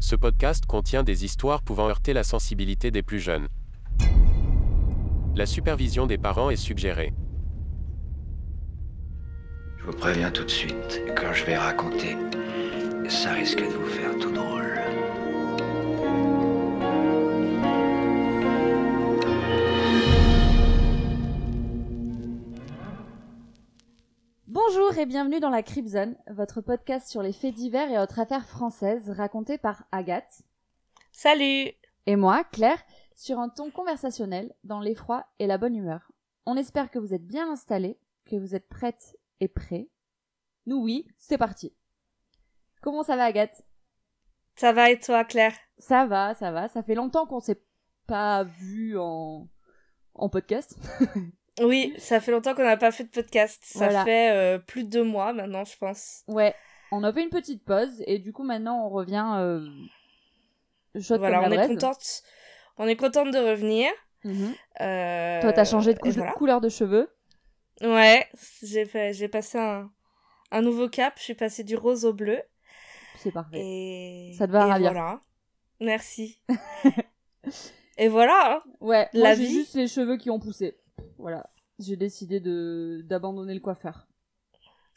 Ce podcast contient des histoires pouvant heurter la sensibilité des plus jeunes. La supervision des parents est suggérée. Je vous préviens tout de suite, quand je vais raconter, ça risque de vous faire tout drôle. Et bienvenue dans la Crip Zone, votre podcast sur les faits divers et autres affaires françaises racontées par Agathe Salut et moi, Claire, sur un ton conversationnel, dans l'effroi et la bonne humeur. On espère que vous êtes bien installés, que vous êtes prêtes et prêts. Nous oui, c'est parti. Comment ça va Agathe? Ça va et toi Claire? Ça va, ça va. Ça fait longtemps qu'on s'est pas vu en, en podcast. Oui, ça fait longtemps qu'on n'a pas fait de podcast. Ça Voilà. fait euh, plus de deux mois maintenant, je pense. ouais, on a fait une petite pause et du coup maintenant on revient euh, voilà, on est contente. On est contente de revenir. Mhm. Euh, Toi t'as changé de couleur de cheveux. Ouais, j'ai fait, j'ai passé un, un nouveau cap. Je suis passée du rose au bleu. C'est parfait. Et Ça te va ravir. Voilà. Merci. et voilà. hein. Ouais, moi vie. juste les cheveux qui ont poussé. Voilà. J'ai décidé de d'abandonner le coiffeur.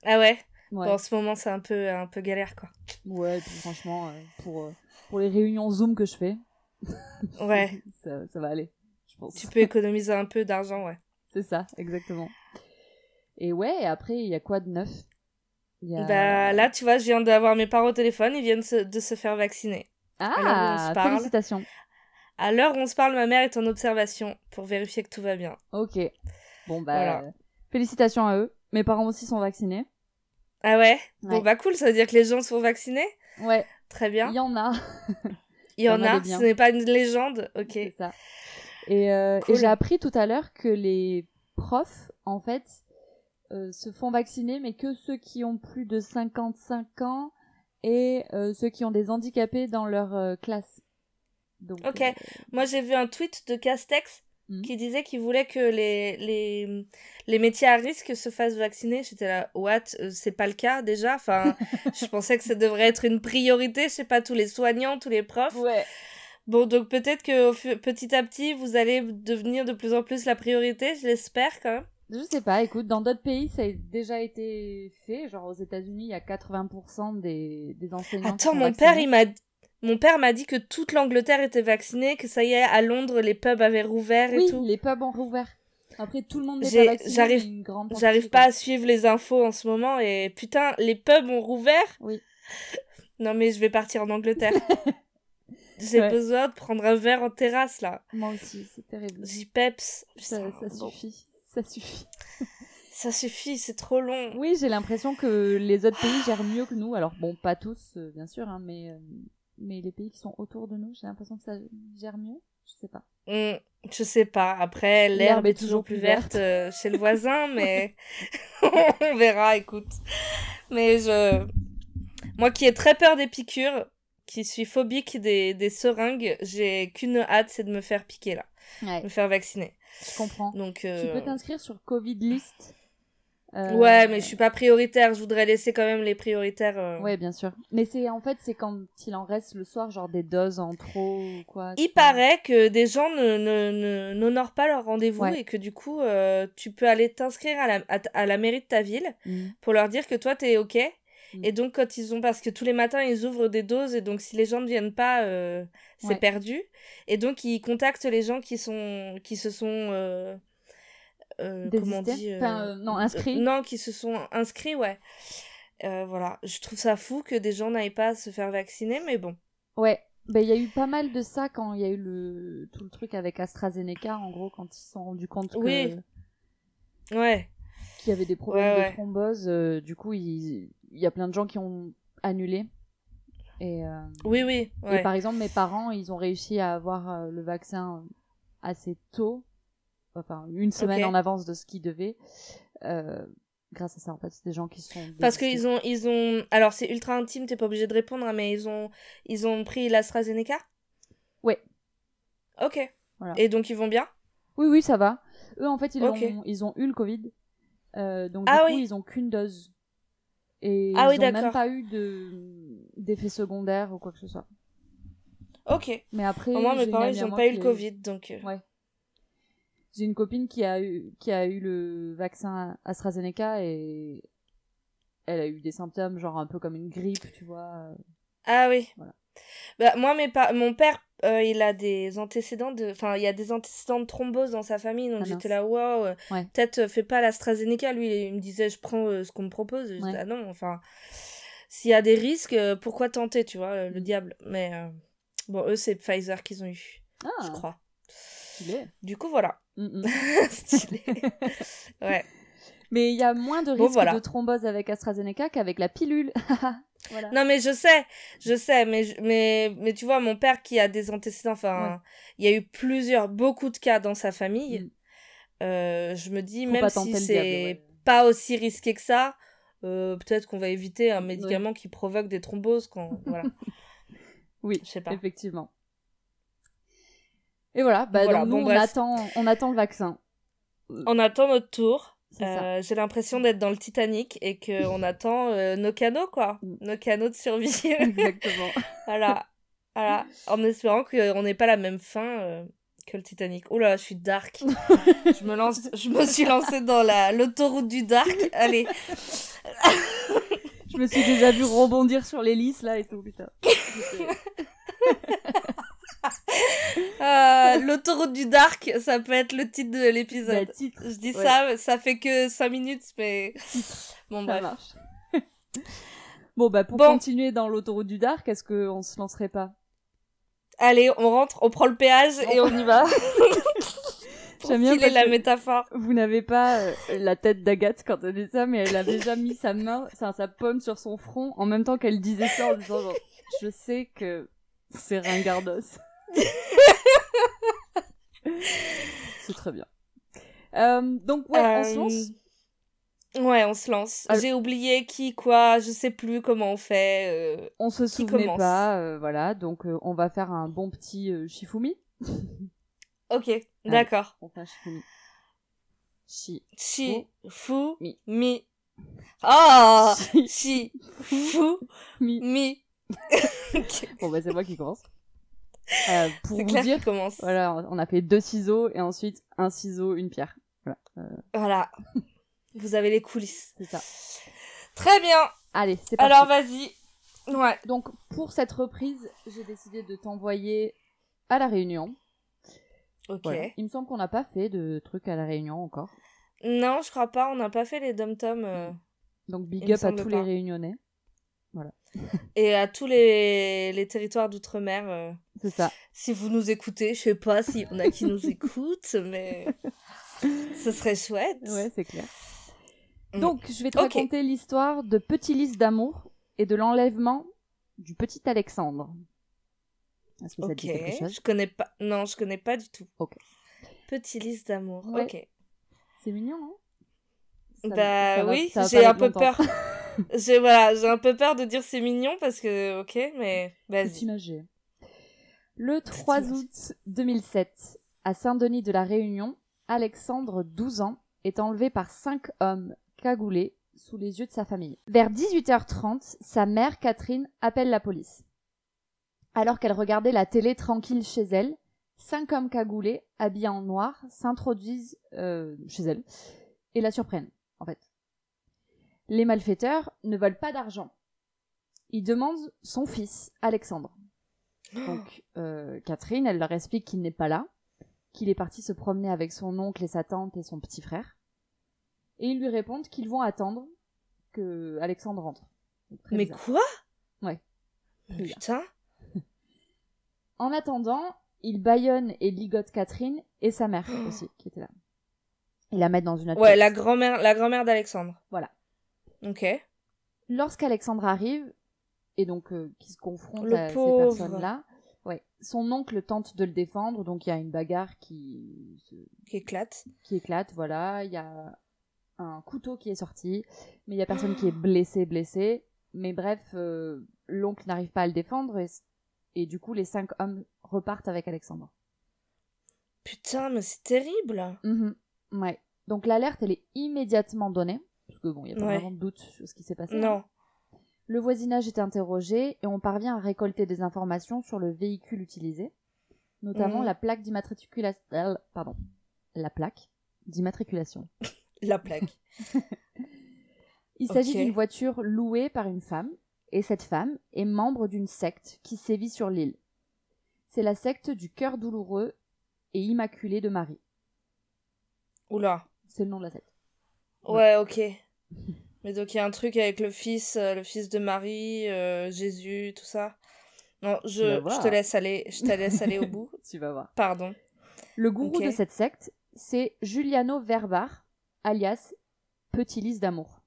Ah ouais? Ouais. Bon, en ce moment, c'est un peu, un peu galère quoi. Ouais, et puis franchement, euh, pour, euh, pour les réunions Zoom que je fais, Ouais. ça, ça va aller, je pense. tu peux économiser un peu d'argent, ouais. C'est ça, exactement. Et ouais, après, il y a quoi de neuf? A... Bah là, tu vois, je viens d'avoir mes parents au téléphone, ils viennent se- de se faire vacciner. Ah, félicitations. À l'heure où on se parle, ma mère est en observation pour vérifier que tout va bien. Ok. Bon, bah, Voilà. euh, félicitations à eux. Mes parents aussi sont vaccinés. Ah ouais, Bon bah cool, ça veut dire que les gens sont vaccinés? Ouais, Très il bien. y en a. Il y en y en a ce n'est pas une légende? Ok. C'est ça. Et, euh, et j'ai appris tout à l'heure que les profs, en fait, euh, se font vacciner, mais que ceux qui ont plus de 55 ans et euh, ceux qui ont des handicapés dans leur classe. Donc, Ok. euh, Moi j'ai vu un tweet de Castex Mhm. qui disait qu'il voulait que les, les, les métiers à risque se fassent vacciner. J'étais là, what? Euh, C'est pas le cas déjà Enfin, je pensais que ça devrait être une priorité, je sais pas, tous les soignants, tous les profs. ouais. Bon, donc peut-être que petit à petit, vous allez devenir de plus en plus la priorité, je l'espère quand même. Je sais pas, écoute, dans d'autres pays, ça a déjà été fait. Genre aux États-Unis, il y a 80% des, des enseignants. qui Attends, sont mon vaccinés. père, il m'a mon père m'a dit que toute l'Angleterre était vaccinée, que ça y est, à Londres, les pubs avaient rouvert et Oui, tout. les pubs ont rouvert. Après, tout le monde n'est pas vacciné. j'arrive- pas à suivre les infos en ce moment et putain, les pubs ont rouvert? Oui. Non mais je vais partir en Angleterre. J'ai Ouais. besoin de prendre un verre en terrasse là. Moi aussi, c'est terrible. J'y peps. Ça, Putain, ça bon. suffit. Ça suffit. Ça suffit, c'est trop long. Oui, j'ai l'impression que les autres pays gèrent mieux que nous. Alors bon, pas tous, euh, bien sûr, hein, mais euh, mais les pays qui sont autour de nous, j'ai l'impression que ça gère mieux. Je sais pas. Hmm, je sais pas. Après, l'herbe est toujours plus verte euh, chez le voisin, mais on verra, écoute. Mais je. Moi qui ai très peur des piqûres, qui suis phobique des, des seringues, j'ai qu'une hâte, c'est de me faire piquer là. Ouais, Me faire vacciner. je comprends. Donc. Tu euh, peux t'inscrire sur Covid List? Euh, Ouais, mais je suis pas prioritaire. Je voudrais laisser quand même les prioritaires. euh. Ouais, bien sûr. Mais c'est en fait, c'est quand il en reste le soir, genre des doses en trop ou quoi. Il paraît que des gens ne, ne, ne- n'honorent pas leur rendez-vous Ouais. et que du coup, euh, tu peux aller t'inscrire à la, à, t- à la mairie de ta ville Mhm. pour leur dire que toi, t'es OK. Mm. Et donc, quand ils ont. Parce que tous les matins, ils ouvrent des doses et donc, si les gens ne viennent pas, euh, c'est Ouais. perdu. Et donc, ils contactent les gens qui, sont, qui se sont. Euh, comment dit euh, Enfin, euh, non, inscrits. non, qui se sont inscrits, ouais. Voilà. Je trouve ça fou que des gens n'aillent pas se faire vacciner, mais bon. Ouais, ben il y a eu pas mal de ça quand il y a eu le tout le truc avec AstraZeneca en gros quand ils se sont rendus compte que Oui. Ouais. qu'il y avait des problèmes Ouais, ouais. de thrombose, du coup il il y a plein de gens qui ont annulé. Et, euh, Oui, oui. et par exemple mes parents ils ont réussi à avoir le vaccin assez tôt, enfin une semaine en avance de ce qu'ils devaient. Euh, grâce à ça en fait c'est des gens qui sont Parce qu'ils ont, ils ont. Alors, c'est ultra intime, t'es pas obligé de répondre, hein, mais ils ont, ils ont pris l'AstraZeneca? Ouais. Ok. Voilà. Et donc, ils vont bien? Oui, oui, ça va. Eux, en fait, ils, ont, ils ont eu le Covid. Euh, donc, Ah du coup, oui. ils ont qu'une dose. Et Ah ils oui, ont même pas eu de d'effets secondaires ou quoi que ce soit. Ok. Mais après, Au moins, mes parents, ils à ont moi pas eu le Covid, donc. euh, Ouais. J'ai une copine qui a eu qui a eu le vaccin AstraZeneca et elle a eu des symptômes genre un peu comme une grippe, tu vois. Ah oui. Voilà. Bah, moi, mes pa- mon père, euh, il a des antécédents de. Enfin, il y a des antécédents de thrombose dans sa famille, donc Ah, j'étais là, waouh, euh, Ouais. peut-être euh, fais pas l'AstraZeneca. Lui, il me disait, je prends euh, ce qu'on me propose. Ouais. ah non, enfin, s'il y a des risques, euh, pourquoi tenter, tu vois, le Mm. diable. Mais euh, bon, eux, c'est Pfizer qu'ils ont eu, Ah, je crois. Stylé. Du coup, voilà. Mm, mm. Stylé. ouais. Mais il y a moins de Bon, risques voilà. de thrombose avec AstraZeneca qu'avec la pilule. voilà. Non, mais je sais, je sais, mais, je- mais, mais tu vois, mon père qui a des antécédents, enfin, il y a eu plusieurs, beaucoup de cas dans sa famille. Mm. Euh, je me dis, Faut même si c'est ouais. pas aussi risqué que ça, euh, peut-être qu'on va éviter un médicament qui provoque des thromboses quand. Voilà. Oui, Je sais pas. effectivement. Et voilà, bah Voilà, donc nous bon, on bref. attend on attend le vaccin. On attend notre tour. Euh, J'ai l'impression d'être dans le Titanic et qu'on attend euh, nos canaux, quoi. Nos canaux de survie. Exactement. voilà. Voilà. En espérant qu'on n'ait pas la même fin euh, que le Titanic. Oh là, je suis dark. je me lance, je me suis lancée dans la l'autoroute du dark. Allez. Je me suis déjà vu rebondir sur l'hélice là et tout, putain. Euh, l'autoroute du dark, ça peut être le titre de Bah, l'épisode. titre, Je dis Ouais. ça, ça fait que 5 minutes, mais bon ça bref. marche. bon bah pour Bon. continuer dans l'autoroute du Dark, est-ce qu'on se lancerait pas? Allez, on rentre, on prend le péage et on y va. J'aime bien la métaphore. Vous n'avez pas euh, la tête d'Agathe quand elle dit ça, mais elle a déjà mis sa main, enfin, sa paume sur son front en même temps qu'elle disait ça en disant genre, je sais que c'est ringardos. c'est très bien. Euh, donc ouais, on se Euh, lance. Ouais, on se lance. Alors- J'ai oublié qui, quoi, je sais plus comment on fait. euh, On se souvenait commence pas, euh, voilà. Donc euh, on va faire un bon petit euh, Shifumi. Ok, d'accord. On fait un Shifumi. Shi. Chi, fu, Mi. mi. Ah Shi. Chi, fu, Mi. mi. Bon bah c'est moi qui commence. Euh, pour vous clair dire, commence. voilà, on a fait deux ciseaux et ensuite un ciseau, une pierre. Voilà, euh, Voilà. Vous avez les coulisses. c'est ça. Très bien. Allez, c'est parti. Alors vas-y. Ouais. Donc pour cette reprise, j'ai décidé de t'envoyer à la Réunion. Ok. Voilà. Il me semble qu'on n'a pas fait de trucs à la Réunion encore. Non, je crois pas. On n'a pas fait les dom-toms. euh, Donc big up à tous pas. les Réunionnais. Et à tous les, les territoires d'outre-mer. C'est ça. si vous nous écoutez, je sais pas s'il y en a qui nous écoutent, mais ce serait chouette. Ouais, c'est clair. Mm. Donc je vais te raconter l'histoire de Petit Lys d'amour et de l'enlèvement du petit Alexandre. Est-ce que ça te dit quelque chose? Je connais pas. Non, je connais pas du tout. Ok. Petit liste d'amour. Ouais. Ok. C'est mignon, hein? Ça- bah ça va- oui, j'ai un peu longtemps. peur. j'ai voilà, j'ai un peu peur de dire c'est mignon parce que ok, mais vas-y. Le 3 imagé. août 2007, à Saint-Denis de la Réunion, Alexandre, 12 ans, est enlevé par cinq hommes cagoulés sous les yeux de sa famille. Vers 18h30, sa mère, Catherine, appelle la police. Alors qu'elle regardait la télé tranquille chez elle, cinq hommes cagoulés, habillés en noir, s'introduisent euh, chez elle et la surprennent, en fait. Les malfaiteurs ne veulent pas d'argent. Ils demandent son fils, Alexandre. Donc, euh, Catherine, elle leur explique qu'il n'est pas là, qu'il est parti se promener avec son oncle et sa tante et son petit frère. Et ils lui répondent qu'ils vont attendre que Alexandre rentre. Donc, très Mais bizarre. quoi? Ouais. Très. Putain. En attendant, il bâillonne et ligote Catherine et sa mère Oh. aussi, qui était là. Il la met dans une autre Ouais, la grand-mère, la grand-mère d'Alexandre. Voilà. Ok. Lorsqu'Alexandre arrive, et donc euh, qui se confronte Le à ces personnes-là, ouais, son oncle tente de le défendre, donc il y a une bagarre qui, se- Qui éclate. qui éclate, voilà, il y a un couteau qui est sorti, mais il y a personne qui est blessé, blessé, mais bref, euh, l'oncle n'arrive pas à le défendre, et, et du coup les cinq hommes repartent avec Alexandre. Putain, mais c'est terrible. Mhm, Ouais. Donc l'alerte, elle est immédiatement donnée, parce que bon, il n'y a pas Ouais. vraiment de doute sur ce qui s'est passé. hein. Non. Le voisinage est interrogé et on parvient à récolter des informations sur le véhicule utilisé, notamment la plaque d'immatriculation. euh, pardon, la plaque d'immatriculation. La plaque. Il s'agit d'une voiture louée par une femme, et cette femme est membre d'une secte qui sévit sur l'île. C'est la secte du cœur douloureux et immaculé de Marie. Oula. C'est le nom de la secte. Ouais, ok. Mais donc il y a un truc avec le fils, euh, le fils de Marie, euh, Jésus, tout ça. Non, je, je te laisse aller, je te laisse aller au bout. Tu vas voir. Pardon. Le gourou de cette secte, c'est Giuliano Verbar, alias Petit Lys d'amour.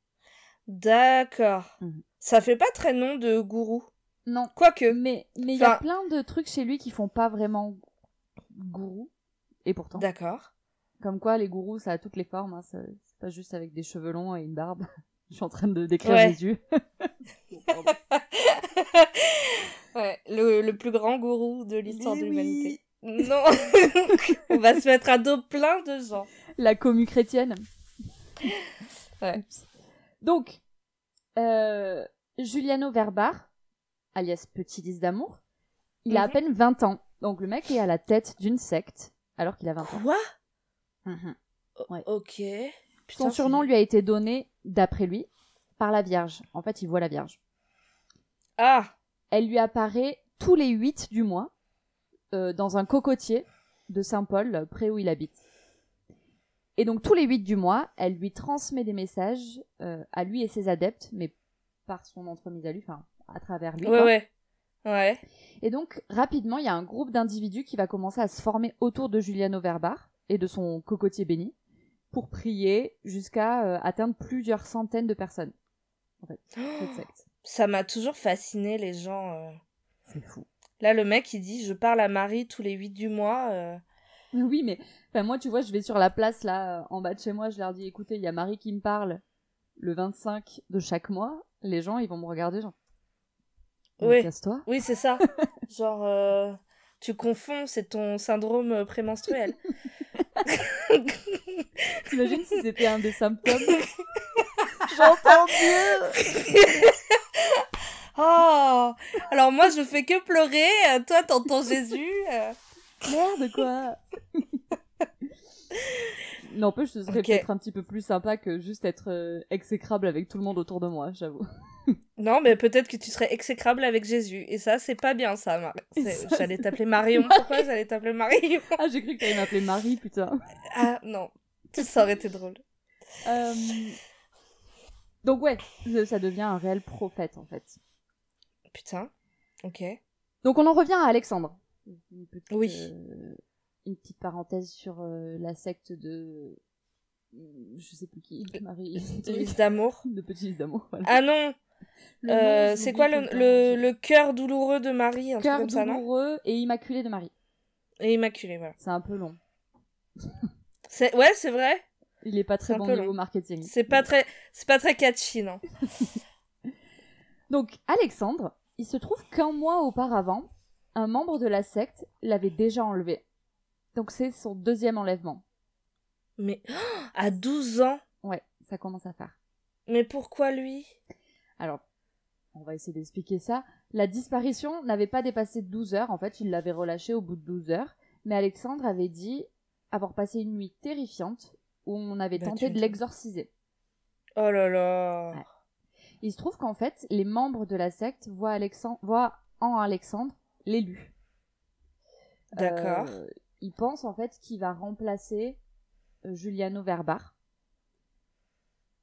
D'accord. Mhm. Ça fait pas très nom de gourou. Non, Quoique. mais mais il y a plein de trucs chez lui qui font pas vraiment gourou. Et pourtant, D'accord. comme quoi les gourous, ça a toutes les formes. hein, C'est pas juste avec des cheveux longs et une barbe. Je suis en train de décrire Ouais. Jésus. ouais, le, le plus grand gourou de l'histoire de oui. l'humanité. Non. On va se mettre à dos plein de gens. La commu chrétienne. Ouais. Donc, euh, Giuliano Verbar, alias Petit Lys d'amour, il a à Mhm. peine 20 ans. Donc le mec est à la tête d'une secte alors qu'il a 20 ans. Quoi? Mhm. Ouais. Ok. Son surnom lui a été donné, d'après lui, par la Vierge. En fait, il voit la Vierge. Ah Elle lui apparaît tous les 8 du mois euh, dans un cocotier de Saint-Paul, près où il habite. Et donc tous les 8 du mois, elle lui transmet des messages euh, à lui et ses adeptes, mais par son entremise à lui, enfin à travers lui. Ouais, quoi. ouais. Ouais. Et donc rapidement, il y a un groupe d'individus qui va commencer à se former autour de Giuliano Verbar et de son cocotier béni pour prier jusqu'à euh, atteindre plusieurs centaines de personnes. En fait, cette secte. Ça m'a toujours fasciné, les gens. euh. C'est fou. Là, le mec, il dit Je parle à Marie tous les 8 du mois. euh. Oui, mais enfin, moi, tu vois, je vais sur la place là, euh, en bas de chez moi, je leur dis écoutez, il y a Marie qui me parle le 25 de chaque mois. Les gens, ils vont me regarder, genre. Oui. Casse-toi. Oui, c'est ça. Genre, euh, tu confonds, c'est ton syndrome euh, prémenstruel. T'imagines si c'était un des symptômes J'entends Dieu Oh Alors moi, je fais que pleurer. Toi, t'entends Jésus. Merde, quoi N'empêche, ce serait Ok. peut-être un petit peu plus sympa que juste être euh, exécrable avec tout le monde autour de moi, j'avoue. Non, mais peut-être que tu serais exécrable avec Jésus. Et ça, c'est pas bien, ça. Mar- ça, J'allais t'appeler Marion. Pourquoi j'allais t'appeler Marion? Ah, j'ai cru que t'allais m'appeler Marie, putain. Ah, non. Ça aurait été drôle. Euh, Donc ouais, ça devient un réel prophète, en fait. Putain. Ok. Donc on en revient à Alexandre. Une petite, Oui. euh, une petite parenthèse sur euh, la secte de... Je sais plus qui. Marie. Liste d'amour. de Petit d'amour. Voilà. Ah non euh, C'est quoi le, cœur douloureux de Marie Un truc Cœur comme ça, non douloureux et immaculé de Marie. Et immaculé, voilà. C'est un peu long. C'est- Ouais, c'est vrai. Il est pas très bon niveau long. marketing. C'est pas très, c'est pas très catchy, non. Donc Alexandre, il se trouve qu'un mois auparavant, un membre de la secte l'avait déjà enlevé. Donc c'est son deuxième enlèvement. Mais à 12 ans. Ouais, ça commence à faire. Mais pourquoi lui? Alors, on va essayer d'expliquer ça. La disparition n'avait pas dépassé 12 heures. En fait, il l'avait relâché au bout de 12 heures. Mais Alexandre avait dit avoir passé une nuit terrifiante où on avait Bah, tenté tu de l'exorciser. Oh là là. Ouais. Il se trouve qu'en fait, les membres de la secte voient, Alexandre, voient en Alexandre l'élu. D'accord. Euh, ils pensent en fait qu'il va remplacer euh, Giuliano Verbar.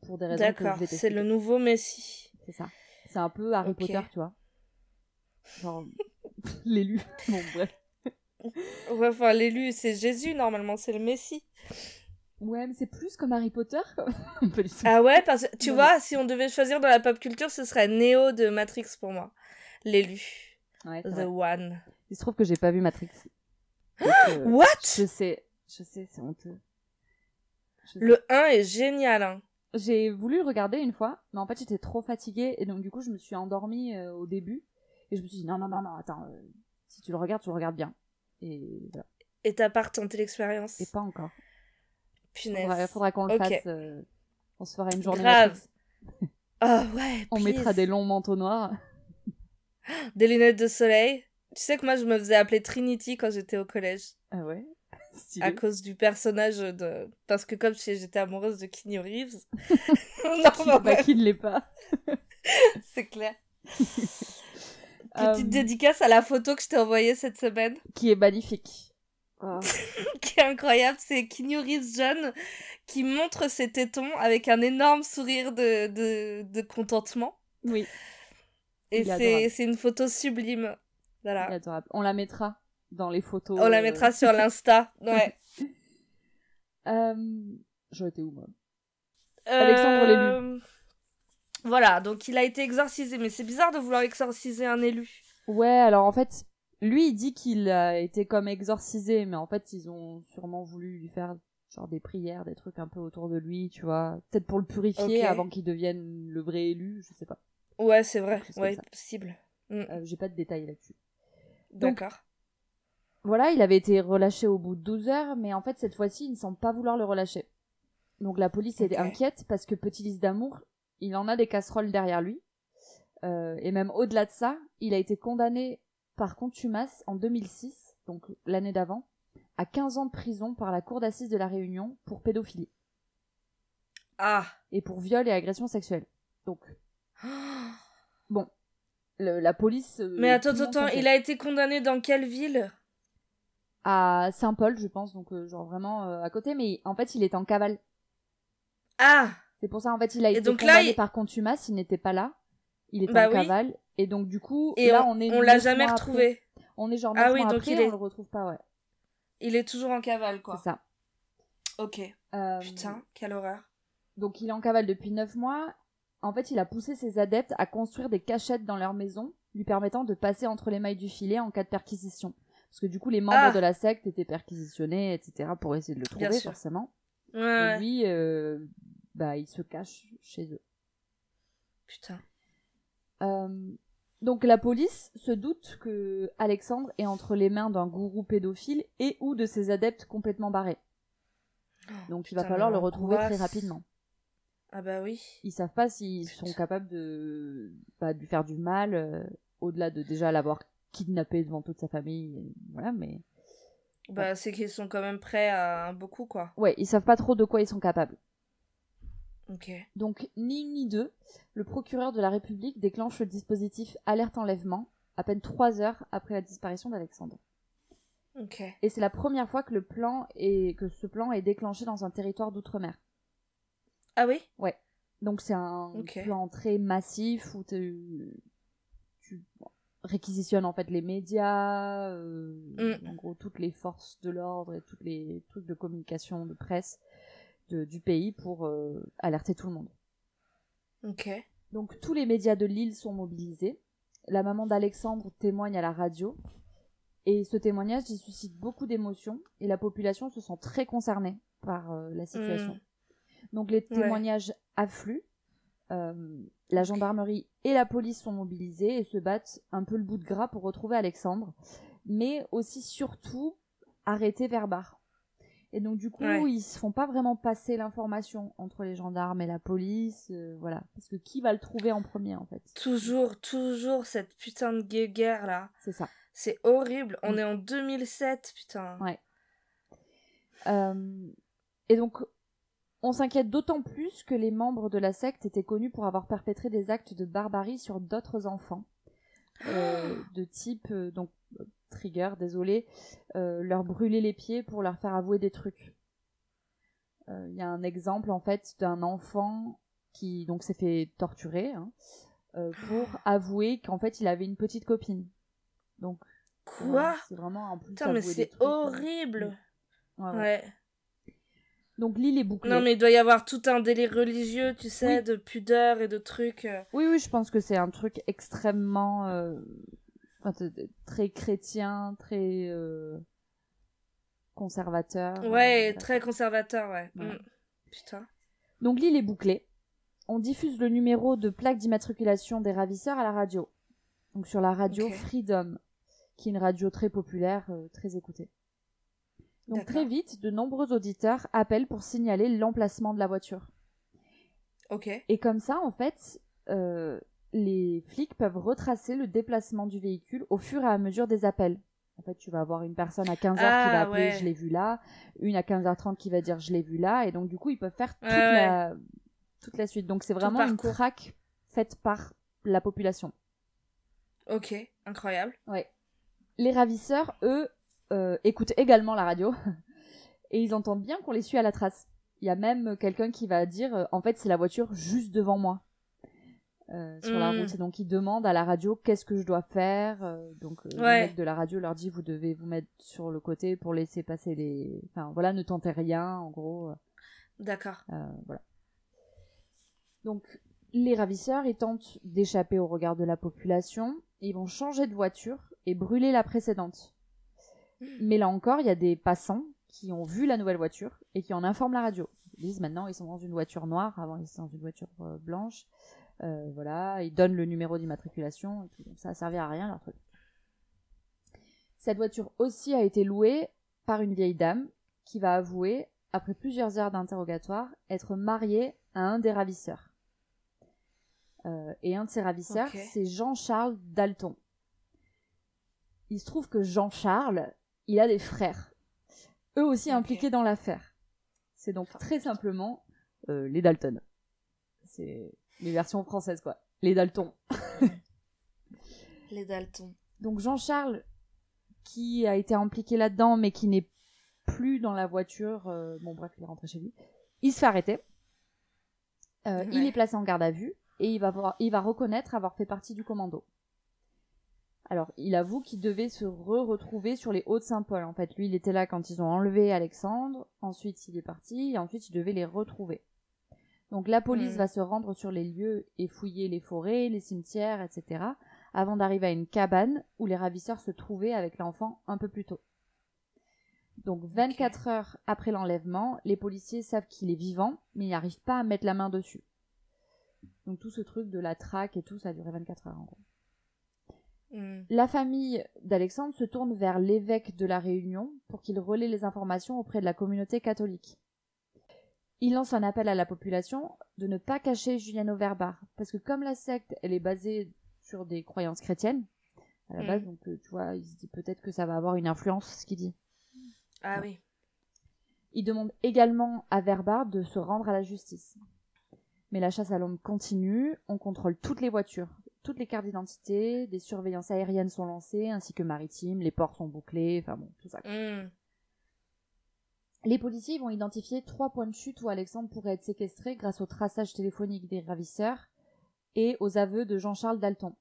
Pour des raisons D'accord. C'est le nouveau Messie. C'est ça. C'est un peu Harry. Potter, tu vois. Genre, l'élu. Bon, bref. Ouais, enfin, l'élu, c'est Jésus, normalement, c'est le Messie. Ouais, mais c'est plus comme Harry Potter. Ah ouais, parce que tu vois, si on devait choisir dans la pop culture, ce serait Neo de Matrix pour moi. L'élu. Ouais, The vrai. One. Il se trouve que j'ai pas vu Matrix. Donc, euh, What? je sais, je sais, c'est honteux. Le 1 est génial, hein. J'ai voulu le regarder une fois, mais en fait j'étais trop fatiguée et donc du coup je me suis endormie euh, au début et je me suis dit non non non non attends euh, si tu le regardes tu le regardes bien et voilà. Et t'as pas retenté l'expérience. et pas encore. Punaise. Faudra, faudra qu'on le fasse. euh, on se fera une journée. Grave. Ah ouais. On mettra des longs manteaux noirs. Des lunettes de soleil. Tu sais que moi, je me faisais appeler Trinity quand j'étais au collège. Ah ouais? Stylé. À cause du personnage de. Parce que comme j'étais amoureuse de Keanu Reeves. non, bah, qui ne l'est pas. C'est clair. Petite euh, dédicace à la photo que je t'ai envoyée cette semaine. Qui est magnifique. Oh. qui est incroyable, c'est Keanu Reeves jeune qui montre ses tétons avec un énorme sourire de, de, de contentement. Oui. Et c'est une photo sublime. Voilà. On la mettra dans les photos. On la euh, mettra sur l'Insta. Ouais. euh... J'en étais où, moi? Alexandre l'élu. Euh, voilà, donc il a été exorcisé, mais c'est bizarre de vouloir exorciser un élu. Ouais, alors en fait, lui il dit qu'il a été comme exorcisé, mais en fait ils ont sûrement voulu lui faire genre des prières, des trucs un peu autour de lui, tu vois, peut-être pour le purifier avant qu'il devienne le vrai élu, je sais pas. Ouais, c'est vrai, ouais, possible. Mm. Euh, j'ai pas de détails là-dessus. D'accord. Voilà, il avait été relâché au bout de 12 heures, mais en fait cette fois-ci il ne semble pas vouloir le relâcher. Donc la police est inquiète parce que Petit Lys d'amour, il en a des casseroles derrière lui. Euh, et même au-delà de ça, il a été condamné par contumace en 2006, donc l'année d'avant, à 15 ans de prison par la cour d'assises de la Réunion pour pédophilie. Ah Et pour viol et agression sexuelle. Donc. bon. la police. Euh, Mais attends, attends, il a été condamné dans quelle ville? À Saint-Paul, je pense, donc euh, genre vraiment à côté, mais en fait il est en cavale. Ah c'est pour ça, en fait, il a été donc condamné par contumace, il n'était pas là. Il était bah en cavale. Et donc, du coup, et là, on, est. On l'a jamais retrouvé. On est genre ah oui, donc il est... on le retrouve pas, ouais. Il est toujours en cavale, quoi. C'est ça. Ok. Euh, Putain, quelle horreur. Donc, il est en cavale depuis 9 mois. En fait, il a poussé ses adeptes à construire des cachettes dans leur maison, lui permettant de passer entre les mailles du filet en cas de perquisition. Parce que du coup, les membres ah. de la secte étaient perquisitionnés, etc., pour essayer de le trouver, forcément. Ouais. Et lui, euh, bah, ils se cachent chez eux. Putain. Euh, donc la police se doute que Alexandre est entre les mains d'un gourou pédophile et ou de ses adeptes complètement barrés. Oh, donc il va falloir le retrouver très rapidement. Ah bah oui. Ils savent pas s'ils sont capables de, bah, de lui faire du mal, euh, au-delà de déjà l'avoir kidnappé devant toute sa famille, voilà, mais. Bah c'est qu'ils sont quand même prêts à beaucoup quoi. Ouais, ils savent pas trop de quoi ils sont capables. Donc, ni une ni deux, le procureur de la République déclenche le dispositif alerte enlèvement à peine trois heures après la disparition d'Alexandre. Et c'est la première fois que le plan est que ce plan est déclenché dans un territoire d'outre-mer. Ah oui? Ouais. Donc c'est un plan très massif où tu, réquisitionnes en fait les médias, euh, mm. en gros toutes les forces de l'ordre et tous les trucs de communication, de presse du pays pour euh, alerter tout le monde. Ok. Donc tous les médias de l'île sont mobilisés. La maman d'Alexandre témoigne à la radio. Et ce témoignage y suscite beaucoup d'émotions et la population se sent très concernée par euh, la situation. Hmm. Donc les témoignages affluent. Euh, la gendarmerie et la police sont mobilisés et se battent un peu le bout de gras pour retrouver Alexandre, mais aussi surtout arrêter Verbar. Et donc du coup, ils se font pas vraiment passer l'information entre les gendarmes et la police, euh, voilà, parce que qui va le trouver en premier en fait? Toujours, toujours cette putain de guerre là. C'est ça. C'est horrible. On mm. est en 2007, putain. Ouais. Euh, et donc, on s'inquiète d'autant plus que les membres de la secte étaient connus pour avoir perpétré des actes de barbarie sur d'autres enfants, euh, de type donc trigger, désolé, euh, leur brûler les pieds pour leur faire avouer des trucs. Il euh, y a un exemple en fait d'un enfant qui donc s'est fait torturer hein, euh, pour avouer qu'en fait il avait une petite copine. Donc quoi? C'est vraiment un Putain mais c'est horrible. ouais. Donc l'île est bouclée. Non mais il doit y avoir tout un délire religieux, tu sais, de pudeur et de trucs. Oui oui, je pense que c'est un truc extrêmement très chrétien, très euh, conservateur. Ouais, très conservateur, ouais. Mm. Putain. Donc l'île est bouclée. On diffuse le numéro de plaque d'immatriculation des ravisseurs à la radio. Donc sur la radio Freedom, qui est une radio très populaire, euh, très écoutée. Donc très vite, de nombreux auditeurs appellent pour signaler l'emplacement de la voiture. Ok. Et comme ça, en fait, euh, les flics peuvent retracer le déplacement du véhicule au fur et à mesure des appels. En fait, tu vas avoir une personne à 15h qui va Ah, appeler ouais. je l'ai vu là, une à 15h30 qui va dire je l'ai vu là, et donc du coup, ils peuvent faire toute, Ouais, ouais. La, toute la suite. Donc c'est vraiment une traque faite par la population. Ok, incroyable. Ouais. Les ravisseurs, eux, euh, écoutent également la radio et ils entendent bien qu'on les suit à la trace. Il y a même quelqu'un qui va dire euh, en fait c'est la voiture juste devant moi euh, sur la Mm. route et donc ils demandent à la radio qu'est-ce que je dois faire euh, donc euh, le mec de la radio leur dit vous devez vous mettre sur le côté pour laisser passer les enfin voilà ne tentez rien en gros D'accord. voilà. Donc, les ravisseurs, ils tentent d'échapper au regard de la population. Ils vont changer de voiture et brûler la précédente. Mais là encore, il y a des passants qui ont vu la nouvelle voiture et qui en informent la radio. Ils disent maintenant ils sont dans une voiture noire, avant ils étaient dans une voiture euh, blanche. Euh, voilà, ils donnent le numéro d'immatriculation et tout. Donc ça a servi à rien leur truc. Cette voiture aussi a été louée par une vieille dame qui va avouer, après plusieurs heures d'interrogatoire, être mariée à un des ravisseurs. Euh, et un de ces ravisseurs, c'est Jean-Charles Dalton. Il se trouve que Jean-Charles, il a des frères, eux aussi impliqués dans l'affaire. C'est donc très simplement euh, les Dalton. C'est les versions françaises, quoi. Les Dalton. Les Dalton. Donc Jean-Charles, qui a été impliqué là-dedans, mais qui n'est plus dans la voiture, euh, bon bref, il est rentré chez lui, il se fait arrêter. Euh, Il est placé en garde à vue et il va, voir- il va reconnaître avoir fait partie du commando. Alors, il avoue qu'il devait se re-retrouver sur les Hauts-de-Saint-Paul. En fait, lui, il était là quand ils ont enlevé Alexandre. Ensuite, il est parti et ensuite, il devait les retrouver. Donc, la police Mhm. va se rendre sur les lieux et fouiller les forêts, les cimetières, etc. avant d'arriver à une cabane où les ravisseurs se trouvaient avec l'enfant un peu plus tôt. Donc 24 heures après l'enlèvement, les policiers savent qu'il est vivant, mais ils n'arrivent pas à mettre la main dessus. Donc tout ce truc de la traque et tout, ça a duré 24 heures en gros. Hmm. La famille d'Alexandre se tourne vers l'évêque de la Réunion pour qu'il relaie les informations auprès de la communauté catholique. Il lance un appel à la population de ne pas cacher Giuliano Verbar, parce que comme la secte, elle est basée sur des croyances chrétiennes, à la Mm. base, donc euh, tu vois, il se dit peut-être que ça va avoir une influence, ce qu'il dit. Ah oui. Il demande également à Verbar de se rendre à la justice. Mais la chasse à l'homme continue, on contrôle toutes les voitures, toutes les cartes d'identité, des surveillances aériennes sont lancées, ainsi que maritimes, les ports sont bouclés, enfin bon, tout ça. Hmm. Les policiers vont identifier trois points de chute où Alexandre pourrait être séquestré grâce au traçage téléphonique des ravisseurs et aux aveux de Jean-Charles Dalton.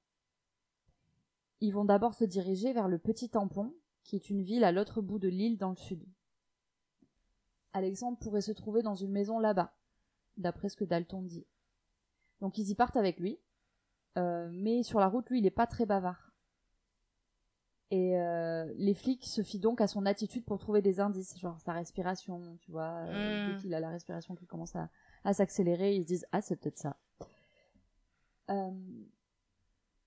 Ils vont d'abord se diriger vers le Petit Tampon, qui est une ville à l'autre bout de l'île dans le sud. Alexandre pourrait se trouver dans une maison là-bas, d'après ce que Dalton dit. Donc ils y partent avec lui, mais sur la route, lui, il n'est pas très bavard. Et euh, les flics se fient donc à son attitude pour trouver des indices, genre sa respiration, tu vois. euh, Mm. Dès qu'il a la respiration qui commence à, à s'accélérer, ils se disent Ah, c'est peut-être ça. Euh,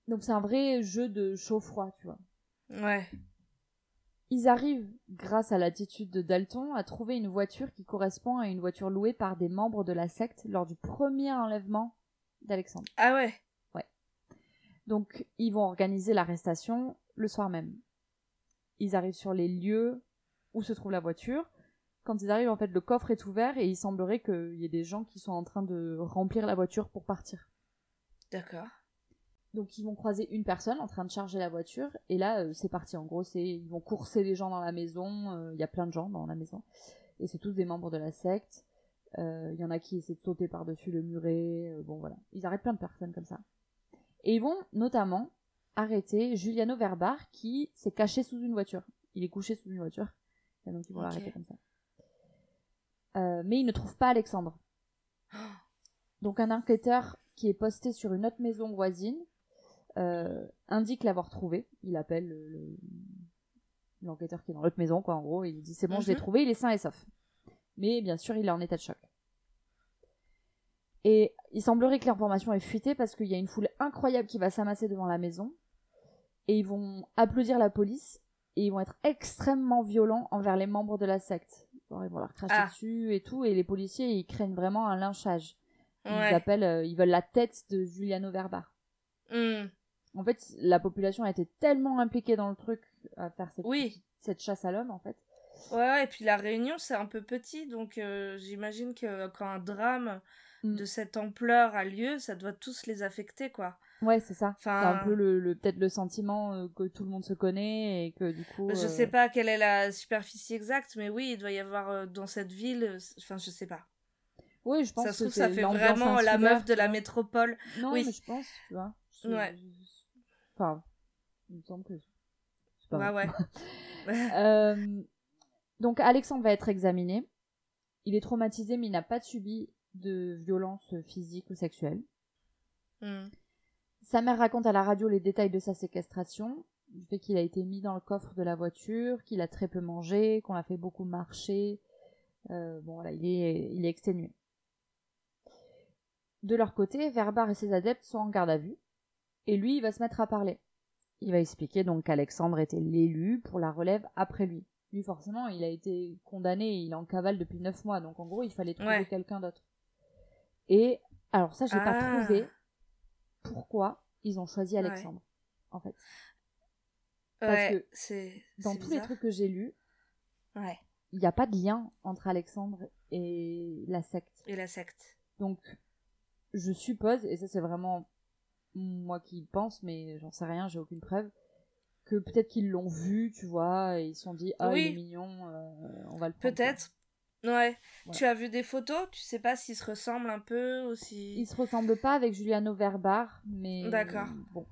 donc c'est un vrai jeu de chaud-froid, tu vois. Ouais. Ils arrivent, grâce à l'attitude de Dalton, à trouver une voiture qui correspond à une voiture louée par des membres de la secte lors du premier enlèvement d'Alexandre. Ah ouais. Donc, ils vont organiser l'arrestation le soir même. Ils arrivent sur les lieux où se trouve la voiture. Quand ils arrivent, en fait, le coffre est ouvert et il semblerait qu'il y ait des gens qui sont en train de remplir la voiture pour partir. D'accord. Donc, ils vont croiser une personne en train de charger la voiture et là, euh, c'est parti. En gros, c'est ils vont courser les gens dans la maison. euh, Il y a plein de gens dans la maison et c'est tous des membres de la secte. Euh, Il y en a qui essaient de sauter par-dessus le muret. bon, voilà. Ils arrêtent plein de personnes comme ça. Et ils vont notamment arrêter Giuliano Verbar qui s'est caché sous une voiture. Il est couché sous une voiture. Et donc ils vont l'arrêter comme ça. Euh, mais ils ne trouvent pas Alexandre. Donc un enquêteur qui est posté sur une autre maison voisine euh, indique l'avoir trouvé. Il appelle le- le- l'enquêteur qui est dans l'autre maison, quoi, en gros, il dit c'est bon, je l'ai Mhm. trouvé, il est sain et sauf. Mais bien sûr, il est en état de choc. Et il semblerait que l'information est fuitée parce qu'il y a une foule incroyable qui va s'amasser devant la maison. Et ils vont applaudir la police. Et ils vont être extrêmement violents envers les membres de la secte. Genre, ils vont leur cracher Ah. dessus et tout. Et les policiers, ils craignent vraiment un lynchage. Ils appellent, euh, ils veulent la tête de Giuliano Verbar. Hmm. En fait, la population a été tellement impliquée dans le truc à faire cette, Oui. cette chasse à l'homme, en fait. Ouais, et puis la Réunion, c'est un peu petit, donc euh, j'imagine que quand un drame Mm. de cette ampleur a lieu, ça doit tous les affecter, quoi. Ouais, c'est ça. Enfin- C'est un peu le, le- peut-être le sentiment euh, que tout le monde se connaît et que du coup. Je euh, sais pas quelle est la superficie exacte, mais oui, il doit y avoir euh, dans cette ville, euh, enfin, je sais pas. Oui, je pense Ça se que trouve, ça c'est fait vraiment la meuf de la métropole. Non, Oui. mais je pense, tu vois. Je- Ouais. Enfin, il me semble que. c'est pas Ouais, vrai. ouais. Euh, donc Alexandre va être examiné. Il est traumatisé, mais il n'a pas subi de violence physique ou sexuelle. Hmm. Sa mère raconte à la radio les détails de sa séquestration, du fait qu'il a été mis dans le coffre de la voiture, qu'il a très peu mangé, qu'on l'a fait beaucoup marcher. Euh, bon voilà, il est, il est exténué. De leur côté, Verbar et ses adeptes sont en garde à vue, et lui, il va se mettre à parler. Il va expliquer donc qu'Alexandre était l'élu pour la relève après lui. Lui, forcément, il a été condamné, il est en cavale depuis neuf mois, donc en gros, il fallait trouver Ouais. quelqu'un d'autre. Et alors ça, j'ai pas Ah. trouvé pourquoi ils ont choisi Ouais. Alexandre, en fait. Parce Ouais, que c'est. Dans tous les trucs que j'ai lus, Ouais. il n'y a pas de lien entre Alexandre et la secte. Et la secte. Donc, je suppose, et ça c'est vraiment moi qui pense, mais j'en sais rien, j'ai aucune preuve, que peut-être qu'ils l'ont vu, tu vois, et ils se sont dit, ah, il Oui. est mignon, euh, on va le prendre. Peut-être. Ouais. Voilà. Tu as vu des photos? Tu sais pas s'ils se ressemblent un peu ou si. Il se ressemble pas avec Giuliano Verbar, mais. D'accord. Bon.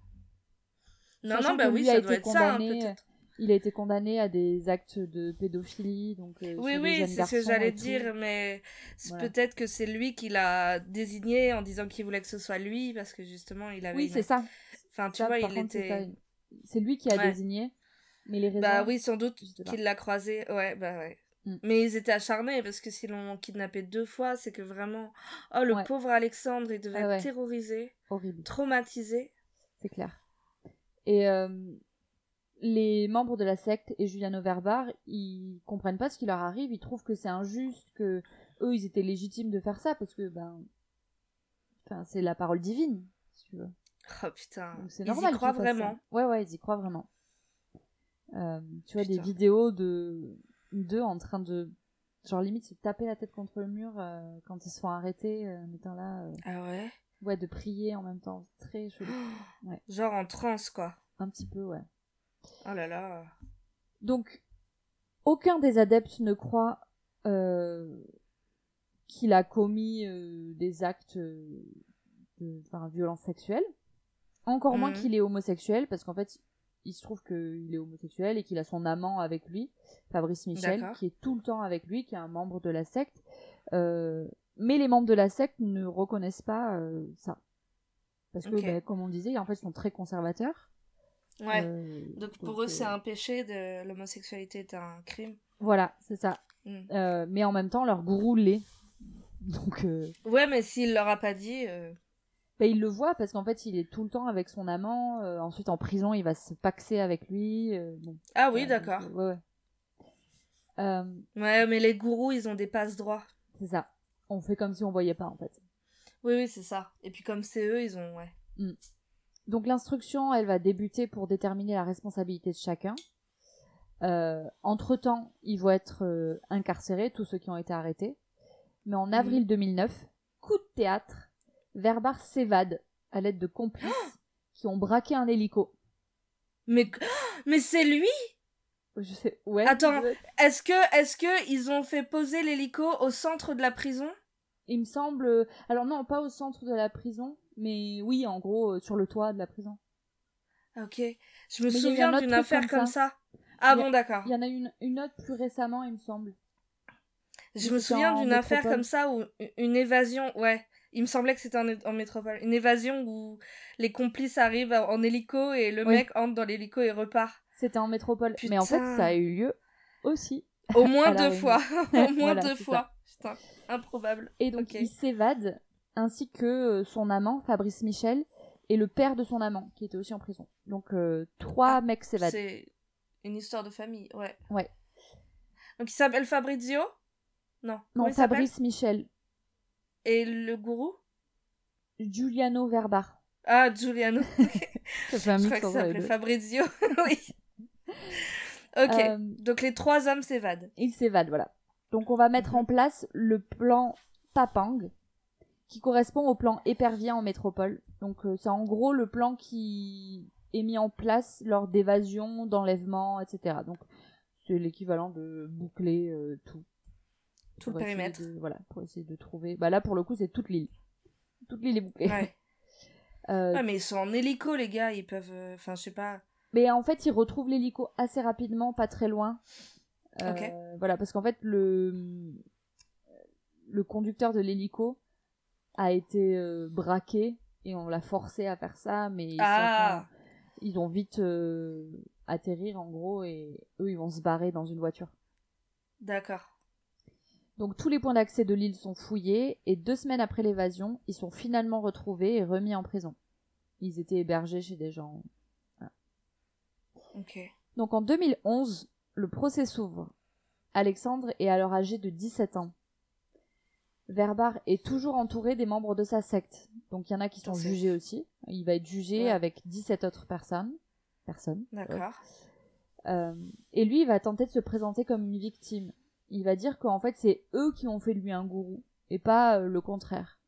Non, Sachant non, bah oui, ça été doit être ça, hein, condamné, peut-être. Il a été condamné à des actes de pédophilie, donc. euh, Oui, oui, c'est ce que j'allais dire, mais Voilà. peut-être que c'est lui qui l'a désigné en disant qu'il voulait que ce soit lui, parce que justement, il avait. Oui, une- c'est ça. Enfin, tu Ça, vois, il contre, était. ça. C'est lui qui a Ouais. désigné, mais les raisons. Bah oui, sans doute qu'il l'a croisé. Ouais, bah ouais. Mm. Mais ils étaient acharnés parce que s'ils l'ont kidnappé deux fois, c'est que vraiment. Oh, le Ouais. pauvre Alexandre, il devait Ah ouais. être terrorisé, Horrible. traumatisé. c'est clair. Et euh, les membres de la secte et Giuliano Verbar, ils comprennent pas ce qui leur arrive, ils trouvent que c'est injuste, que eux ils étaient légitimes de faire ça parce que ben, enfin c'est la parole divine, si tu veux. Oh putain. Donc c'est Ils normal. y croient ça. vraiment. Ouais ouais, ils y croient vraiment. Euh, tu vois des Putain. vidéos de d'eux en train de genre limite se taper la tête contre le mur euh, quand ils se font arrêter, euh, en étant là, euh, Ah ouais? Ouais de prier en même temps, très chelou. Genre en transe, quoi. Un petit peu ouais. Oh là là. Donc, aucun des adeptes ne croit qu'il a commis des actes de violence sexuelle. Encore moins Mhm. qu'il est homosexuel, parce qu'en fait, il se trouve qu'il est homosexuel et qu'il a son amant avec lui, Fabrice Michel, qui est tout le temps avec lui, qui est un membre de la secte. Euh, mais les membres de la secte ne reconnaissent pas euh, ça. Parce que, bah, comme on disait, en fait, ils sont très conservateurs. Ouais. Euh, donc pour eux, c'est un péché, de l'homosexualité est un crime. Voilà, c'est ça. Mm. Euh, mais en même temps, leur gourou l'est. Donc, Ouais, mais s'il leur a pas dit. Bah, il le voit parce qu'en fait, il est tout le temps avec son amant. euh, ensuite, en prison, il va se paxer avec lui. euh, bon, Ah oui, d'accord. euh, ouais, ouais. Ouais, mais les gourous, ils ont des passes droits. c'est ça. On fait comme si on voyait pas, en fait. Oui, oui, c'est ça. Et puis comme c'est eux, ils ont. Ouais. Donc, l'instruction, elle va débuter pour déterminer la responsabilité de chacun. Entre-temps, ils vont être incarcérés, tous ceux qui ont été arrêtés. Mais en avril 2009, coup de théâtre, Verbar s'évade à l'aide de complices qui ont braqué un hélico. Mais, mais c'est lui? Je sais, ouais. Attends. Est-ce que, est-ce que ils ont fait poser l'hélico au centre de la prison? Il me semble. euh, Alors non, pas au centre de la prison, mais oui, en gros, euh, sur le toit de la prison. Ok. Je me Mais souviens d'une affaire comme ça. ça. Ah a- bon, d'accord. Il y en a une, une autre plus récemment, il me semble. Je me souviens en d'une affaire comme ça où une évasion, ouais. Il me semblait que c'était en, en métropole. Une évasion où les complices arrivent en hélico et le Oui. mec entre dans l'hélico et repart. C'était en métropole. Mais en fait, ça a eu lieu aussi. Au moins deux fois. Au moins Voilà, deux fois. Putain, improbable. Et donc, Ok. il s'évade, ainsi que euh, son amant, Fabrice Michel, et le père de son amant, qui était aussi en prison. Donc, euh, trois mecs s'évadent. C'est une histoire de famille, ouais. Ouais. Donc il s'appelle Fabrizio? Non. Non, Fabrice Michel. Et le gourou? Giuliano Verbar. Ah, Giuliano. Ça fait un Je crois que ça s'appelait. Fabrizio. oui. Ok. Euh, Donc les trois hommes s'évadent. Ils s'évadent, voilà. Donc on va mettre en place le plan Tapang, qui correspond au plan épervien en métropole. Donc euh, c'est en gros le plan qui est mis en place lors d'évasions, d'enlèvements, etc. Donc c'est l'équivalent de boucler euh, tout. Tout le périmètre. de- voilà, pour essayer de trouver. Bah là pour le coup c'est toute l'île. Toute l'île est bouclée. Ouais. Euh, Ouais, mais ils sont en hélico, les gars. Ils peuvent. euh, Enfin, je sais pas. Mais en fait, ils retrouvent l'hélico assez rapidement, pas très loin. Euh. Voilà, parce qu'en fait, le, le conducteur de l'hélico a été euh, braqué et on l'a forcé à faire ça, mais ils, Ah. sont- ils ont vite euh, atterrir en gros et eux, ils vont se barrer dans une voiture. D'accord. Donc tous les points d'accès de l'île sont fouillés et deux semaines après l'évasion, ils sont finalement retrouvés et remis en prison. Ils étaient hébergés chez des gens Ok. Donc en 2011, le procès s'ouvre. Alexandre est alors âgé de 17 ans. Verbar est toujours entouré des membres de sa secte. Donc il y en a qui sont jugés aussi. Il va être jugé Ouais. avec 17 autres personnes. Personnes. D'accord. Euh, et lui, il va tenter de se présenter comme une victime. Il va dire qu'en fait, c'est eux qui ont fait de lui un gourou, et pas euh, le contraire.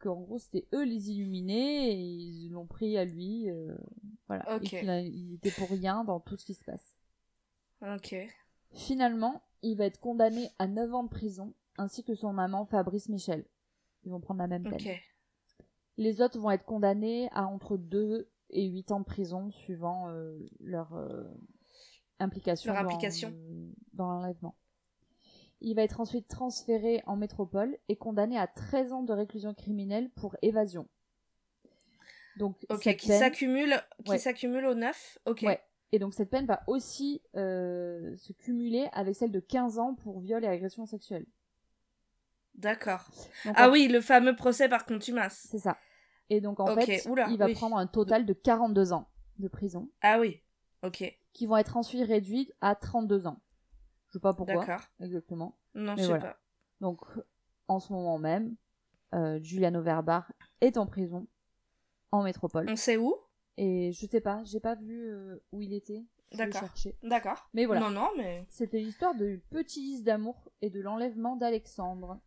Qu'en gros, c'était eux les illuminés, et ils l'ont pris à lui. euh, voilà. Et qu'il a- il était pour rien dans tout ce qui se passe. Ok. Finalement, il va être condamné à 9 ans de prison, ainsi que son amant Fabrice Michel. Ils vont prendre la même peine. Les autres vont être condamnés à entre 2 et 8 ans de prison, suivant euh, leur euh, implication, Leur dans- implication. dans l'enlèvement. Il va être ensuite transféré en métropole et condamné à 13 ans de réclusion criminelle pour évasion. Donc, Ok. cette Qui peine- s'accumule. Qui Ouais. s'accumule au neuf. Ok. Ouais. Et donc cette peine va aussi euh, se cumuler avec celle de 15 ans pour viol et agression sexuelle. D'accord. Ah oui, le fameux procès par contumace. C'est ça. Et donc en fait, oula, il va oui. prendre un total de 42 ans de prison, Ah oui. Ok. qui vont être ensuite réduits à 32 ans. Je sais pas pourquoi D'accord. exactement. Non, Mais je sais voilà. pas. Donc en ce moment même, euh, Giuliano Verbar est en prison en métropole. On sait où? Et je sais pas, j'ai pas vu euh, où il était. D'accord. D'accord. Mais voilà. Non, non, mais. C'était l'histoire de Petit Lys d'amour et de l'enlèvement d'Alexandre.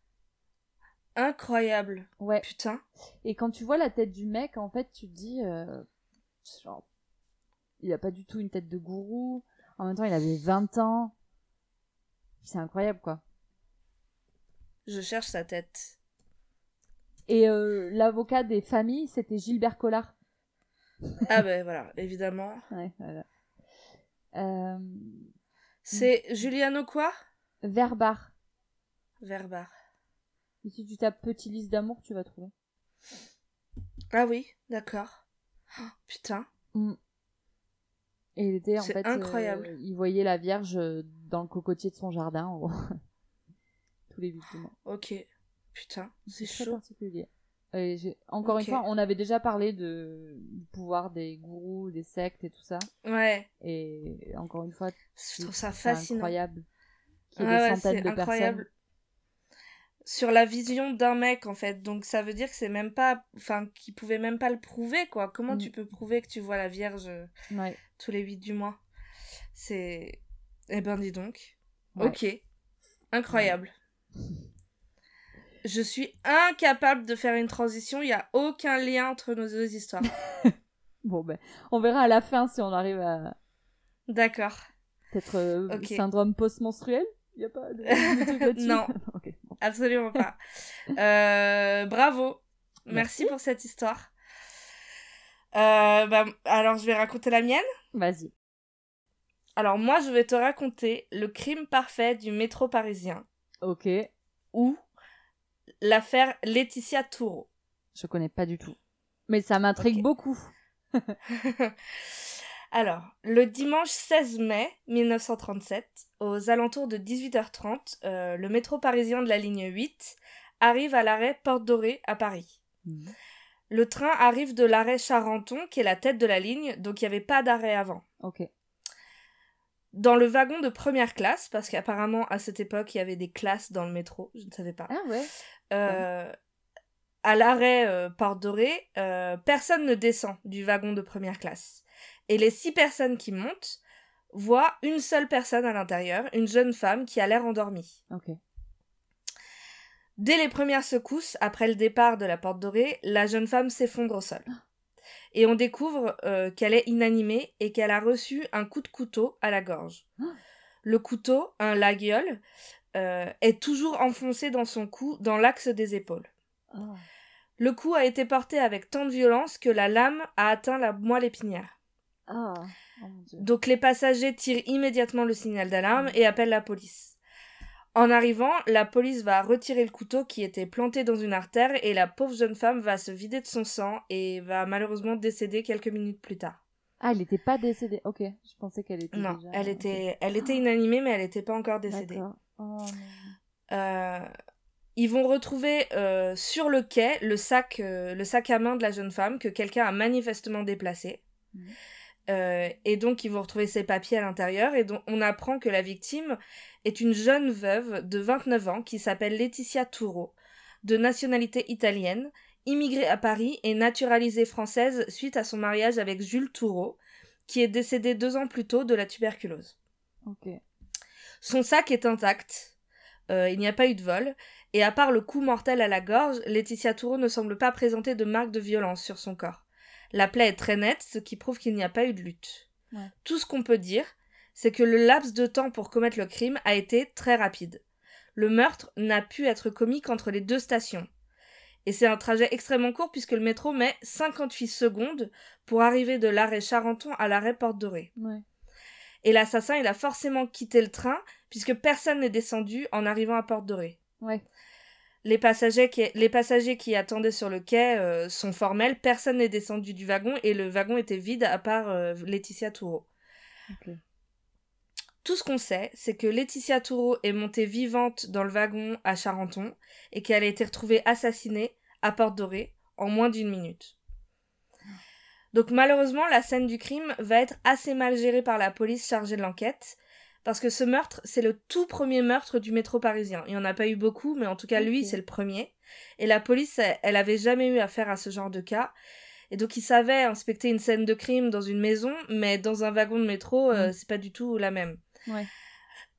Incroyable. Ouais. Putain. Et quand tu vois la tête du mec, en fait, tu te dis, euh, genre, il a pas du tout une tête de gourou. En même temps, il avait 20 ans. C'est incroyable, quoi. Je cherche sa tête. Et euh, l'avocat des familles, c'était Gilbert Collard. Ah ben voilà, évidemment. Ouais, voilà. Euh, C'est Juliano quoi? Verbar. Verbar. Et si tu tapes Petit Lys d'amour, tu vas trouver. Ah oui, d'accord. Oh, putain. Mm. Et il était en fait, incroyable. euh, il voyait la Vierge euh, dans le cocotier de son jardin, en gros. tous les huit mois. Ok. Putain, c'est très chaud. particulier. Et encore une fois, on avait déjà parlé de, du pouvoir des gourous, des sectes et tout ça. Ouais, Et encore une fois, je trouve ça fascinant. incroyable. Qu'il y ait des ouais, centaines c'est de incroyable. personnes. Sur la vision d'un mec, en fait. Donc ça veut dire que c'est même pas. Enfin, qu'il pouvait même pas le prouver, quoi. Comment Mm. tu peux prouver que tu vois la Vierge euh, Ouais. tous les 8 du mois? C'est. Eh ben, dis donc. Ouais. Ok. Incroyable. Je suis incapable de faire une transition. Il n'y a aucun lien entre nos deux histoires. Bon, ben, on verra à la fin si on arrive à D'accord. peut-être euh, syndrome post-menstruel. Il y a pas de, de trucs là-dessus Non. Absolument pas. Euh, bravo. Merci. Merci. pour cette histoire. Euh, bah, alors, je vais raconter la mienne. Vas-y. Alors, moi, je vais te raconter le crime parfait du métro parisien Ok. ou l'affaire Laetitia Toureau. Je connais pas du tout. Mais ça m'intrigue beaucoup. Alors, le dimanche 16 mai 1937, aux alentours de 18h30, euh, le métro parisien de la ligne 8 arrive à l'arrêt Porte Dorée à Paris. Mhm. Le train arrive de l'arrêt Charenton, qui est la tête de la ligne, donc il n'y avait pas d'arrêt avant. Ok. Dans le wagon de première classe, parce qu'apparemment à cette époque il y avait des classes dans le métro, je ne savais pas. Ah ouais. Euh, à l'arrêt euh, Porte Dorée, personne ne descend du wagon de première classe. Et les six personnes qui montent voient une seule personne à l'intérieur, une jeune femme qui a l'air endormie. Dès les premières secousses, après le départ de la Porte Dorée, la jeune femme s'effondre au sol. Et on découvre euh, qu'elle est inanimée et qu'elle a reçu un coup de couteau à la gorge. Ah. Le couteau, un laguiole, euh, est toujours enfoncé dans son cou, dans l'axe des épaules. Ah. Le coup a été porté avec tant de violence que la lame a atteint la moelle épinière. Ah. Oh mon dieu. Donc les passagers tirent immédiatement le signal d'alarme et appellent la police. En arrivant, la police va retirer le couteau qui était planté dans une artère et la pauvre jeune femme va se vider de son sang et va malheureusement décéder quelques minutes plus tard. Ah, elle n'était pas décédée. Ok, je pensais qu'elle était Non, déjà- elle était, elle était inanimée mais elle n'était pas encore décédée. Oh. Euh, ils vont retrouver euh, sur le quai le sac, euh, le sac à main de la jeune femme que quelqu'un a manifestement déplacé. Mhm. Euh, et donc ils vont retrouver ses papiers à l'intérieur et donc on apprend que la victime est une jeune veuve de 29 ans qui s'appelle Laetitia Touro, de nationalité italienne, immigrée à Paris et naturalisée française suite à son mariage avec Jules Touro, qui est décédé deux ans plus tôt de la tuberculose. Son sac est intact. Euh, il n'y a pas eu de vol. Et à part le coup mortel à la gorge, Laetitia Touro ne semble pas présenter de marques de violence sur son corps. La plaie est très nette, ce qui prouve qu'il n'y a pas eu de lutte. Ouais. Tout ce qu'on peut dire, c'est que le laps de temps pour commettre le crime a été très rapide. Le meurtre n'a pu être commis qu'entre les deux stations. Et c'est un trajet extrêmement court puisque le métro met 58 secondes pour arriver de l'arrêt Charenton à l'arrêt Porte Dorée. Ouais. Et l'assassin, il a forcément quitté le train, puisque personne n'est descendu en arrivant à Porte Dorée. Ouais. Les passagers qui, les passagers qui attendaient sur le quai euh, sont formels, personne n'est descendu du wagon, et le wagon était vide à part euh, Laetitia Touro. Ok. Tout ce qu'on sait, c'est que Laetitia Touro est montée vivante dans le wagon à Charenton, et qu'elle a été retrouvée assassinée à Porte Dorée en moins d'une minute. Donc malheureusement, la scène du crime va être assez mal gérée par la police chargée de l'enquête, parce que ce meurtre, c'est le tout premier meurtre du métro parisien. Il n'y en a pas eu beaucoup, mais en tout cas, lui, c'est le premier. Et la police, elle, elle avait jamais eu affaire à ce genre de cas. Et donc, ils savaient inspecter une scène de crime dans une maison, mais dans un wagon de métro, euh, Mm. c'est pas du tout la même. Ouais.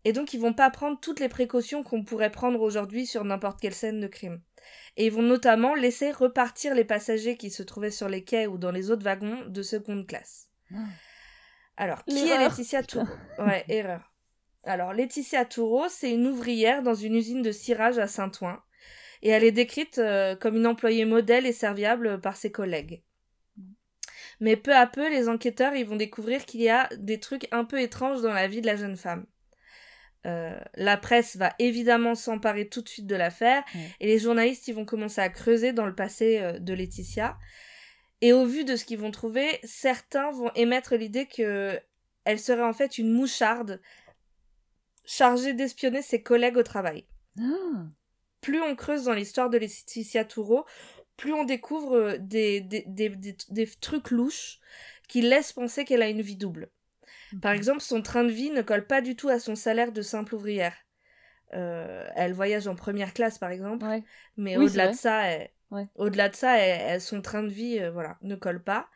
Et donc, ils vont pas prendre toutes les précautions qu'on pourrait prendre aujourd'hui sur n'importe quelle scène de crime. Et ils vont notamment laisser repartir les passagers qui se trouvaient sur les quais ou dans les autres wagons de seconde classe. Ah. Alors, qui est Laetitia. Touro Ouais, erreur. Alors, Laetitia Touro, c'est une ouvrière dans une usine de cirage à Saint-Ouen. Et elle est décrite euh, comme une employée modèle et serviable par ses collègues. Mais peu à peu, les enquêteurs ils vont découvrir qu'il y a des trucs un peu étranges dans la vie de la jeune femme. Euh, la presse va évidemment s'emparer tout de suite de l'affaire et les journalistes ils vont commencer à creuser dans le passé euh, de Laetitia. Et au vu de ce qu'ils vont trouver, certains vont émettre l'idée que elle serait en fait une moucharde chargée d'espionner ses collègues au travail. Ah. Plus on creuse dans l'histoire de Laetitia Touro, plus on découvre euh, des, des, des, des- trucs louches qui laissent penser qu'elle a une vie double. Par exemple, son train de vie ne colle pas du tout à son salaire de simple ouvrière. Euh, elle voyage en première classe, par exemple, Ouais. mais Oui, au-delà de ça, elle- Ouais. au-delà de ça, elle- elle- son train de vie, euh, voilà, ne colle pas.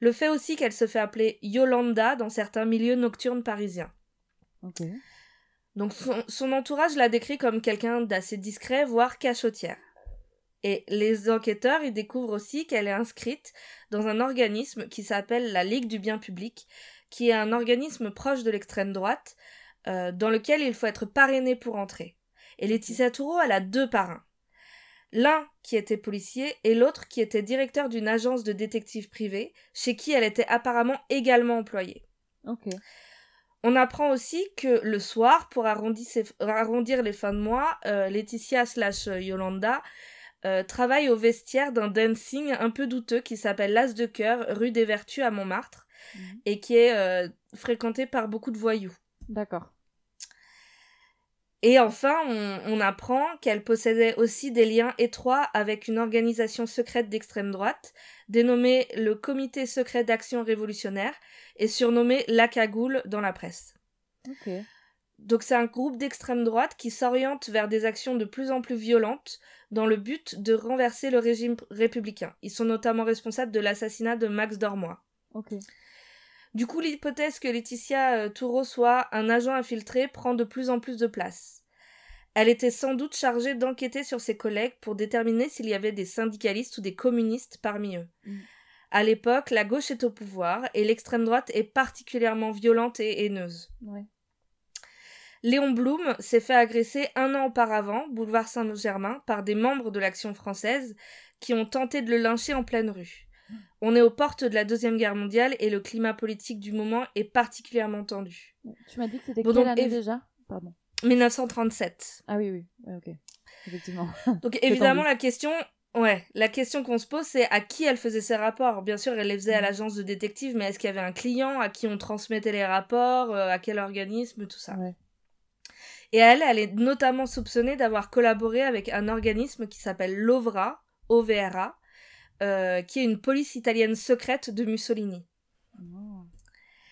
Le fait aussi qu'elle se fait appeler Yolanda dans certains milieux nocturnes parisiens. Ok. Donc son, entourage l'a décrit comme quelqu'un d'assez discret, voire cachotière. Et les enquêteurs y découvrent aussi qu'elle est inscrite dans un organisme qui s'appelle la Ligue du bien public, qui est un organisme proche de l'extrême droite, euh, dans lequel il faut être parrainé pour entrer. Et Laetitia Touro, elle a deux parrains. L'un qui était policier et l'autre qui était directeur d'une agence de détectives privés, chez qui elle était apparemment également employée. On apprend aussi que le soir, pour arrondir, ses- arrondir les fins de mois, euh, Laetitia slash euh, Yolanda euh, travaille au vestiaire d'un dancing un peu douteux qui s'appelle l'As de cœur, rue des Vertus à Montmartre, Mhm. et qui est euh, fréquenté par beaucoup de voyous. D'accord. Et enfin, on, on apprend qu'elle possédait aussi des liens étroits avec une organisation secrète d'extrême droite, dénommée le Comité secret d'action révolutionnaire, et surnommée la cagoule dans la presse. Donc c'est un groupe d'extrême droite qui s'oriente vers des actions de plus en plus violentes dans le but de renverser le régime républicain. Ils sont notamment responsables de l'assassinat de Max Dormois. Ok. Du coup, l'hypothèse que Laetitia euh, Toureau soit un agent infiltré prend de plus en plus de place. Elle était sans doute chargée d'enquêter sur ses collègues pour déterminer s'il y avait des syndicalistes ou des communistes parmi eux. Mm. À l'époque, la gauche est au pouvoir et l'extrême droite est particulièrement violente et haineuse. Ouais. Léon Blum s'est fait agresser un an auparavant, boulevard Saint-Germain, par des membres de l'Action française qui ont tenté de le lyncher en pleine rue. On est aux portes de la Deuxième Guerre mondiale et le climat politique du moment est particulièrement tendu. Tu m'as dit que c'était Bon, quelle donc, année déjà? Pardon. 1937. Ah oui, oui. Ouais, ok. Effectivement. Donc évidemment tendu. la question, ouais, la question qu'on se pose c'est à qui elle faisait ses rapports? Bien sûr, elle les faisait à Mm. l'agence de détective, mais est-ce qu'il y avait un client à qui on transmettait les rapports, euh, à quel organisme, tout ça? Ouais. Et elle, elle est notamment soupçonnée d'avoir collaboré avec un organisme qui s'appelle l'OVRA, OVRA, euh, qui est une police italienne secrète de Mussolini. Oh.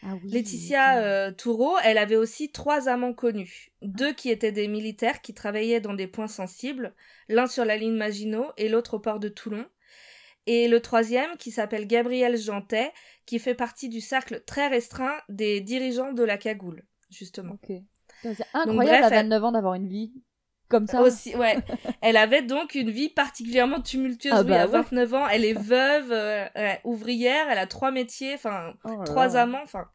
Ah oui. Laetitia euh, Toureau, elle avait aussi trois amants connus. Deux qui étaient des militaires qui travaillaient dans des points sensibles, l'un sur la ligne Maginot et l'autre au port de Toulon. Et le troisième qui s'appelle Gabriel Jantet, qui fait partie du cercle très restreint des dirigeants de la cagoule, justement. C'est incroyable bref, à elle- 29 ans d'avoir une vie comme ça. Aussi, ouais. elle avait donc une vie particulièrement tumultueuse. Ah oui, bah à ouais. 29 ans, elle est veuve, euh, ouvrière, elle a trois métiers, enfin, Oh trois amants, enfin.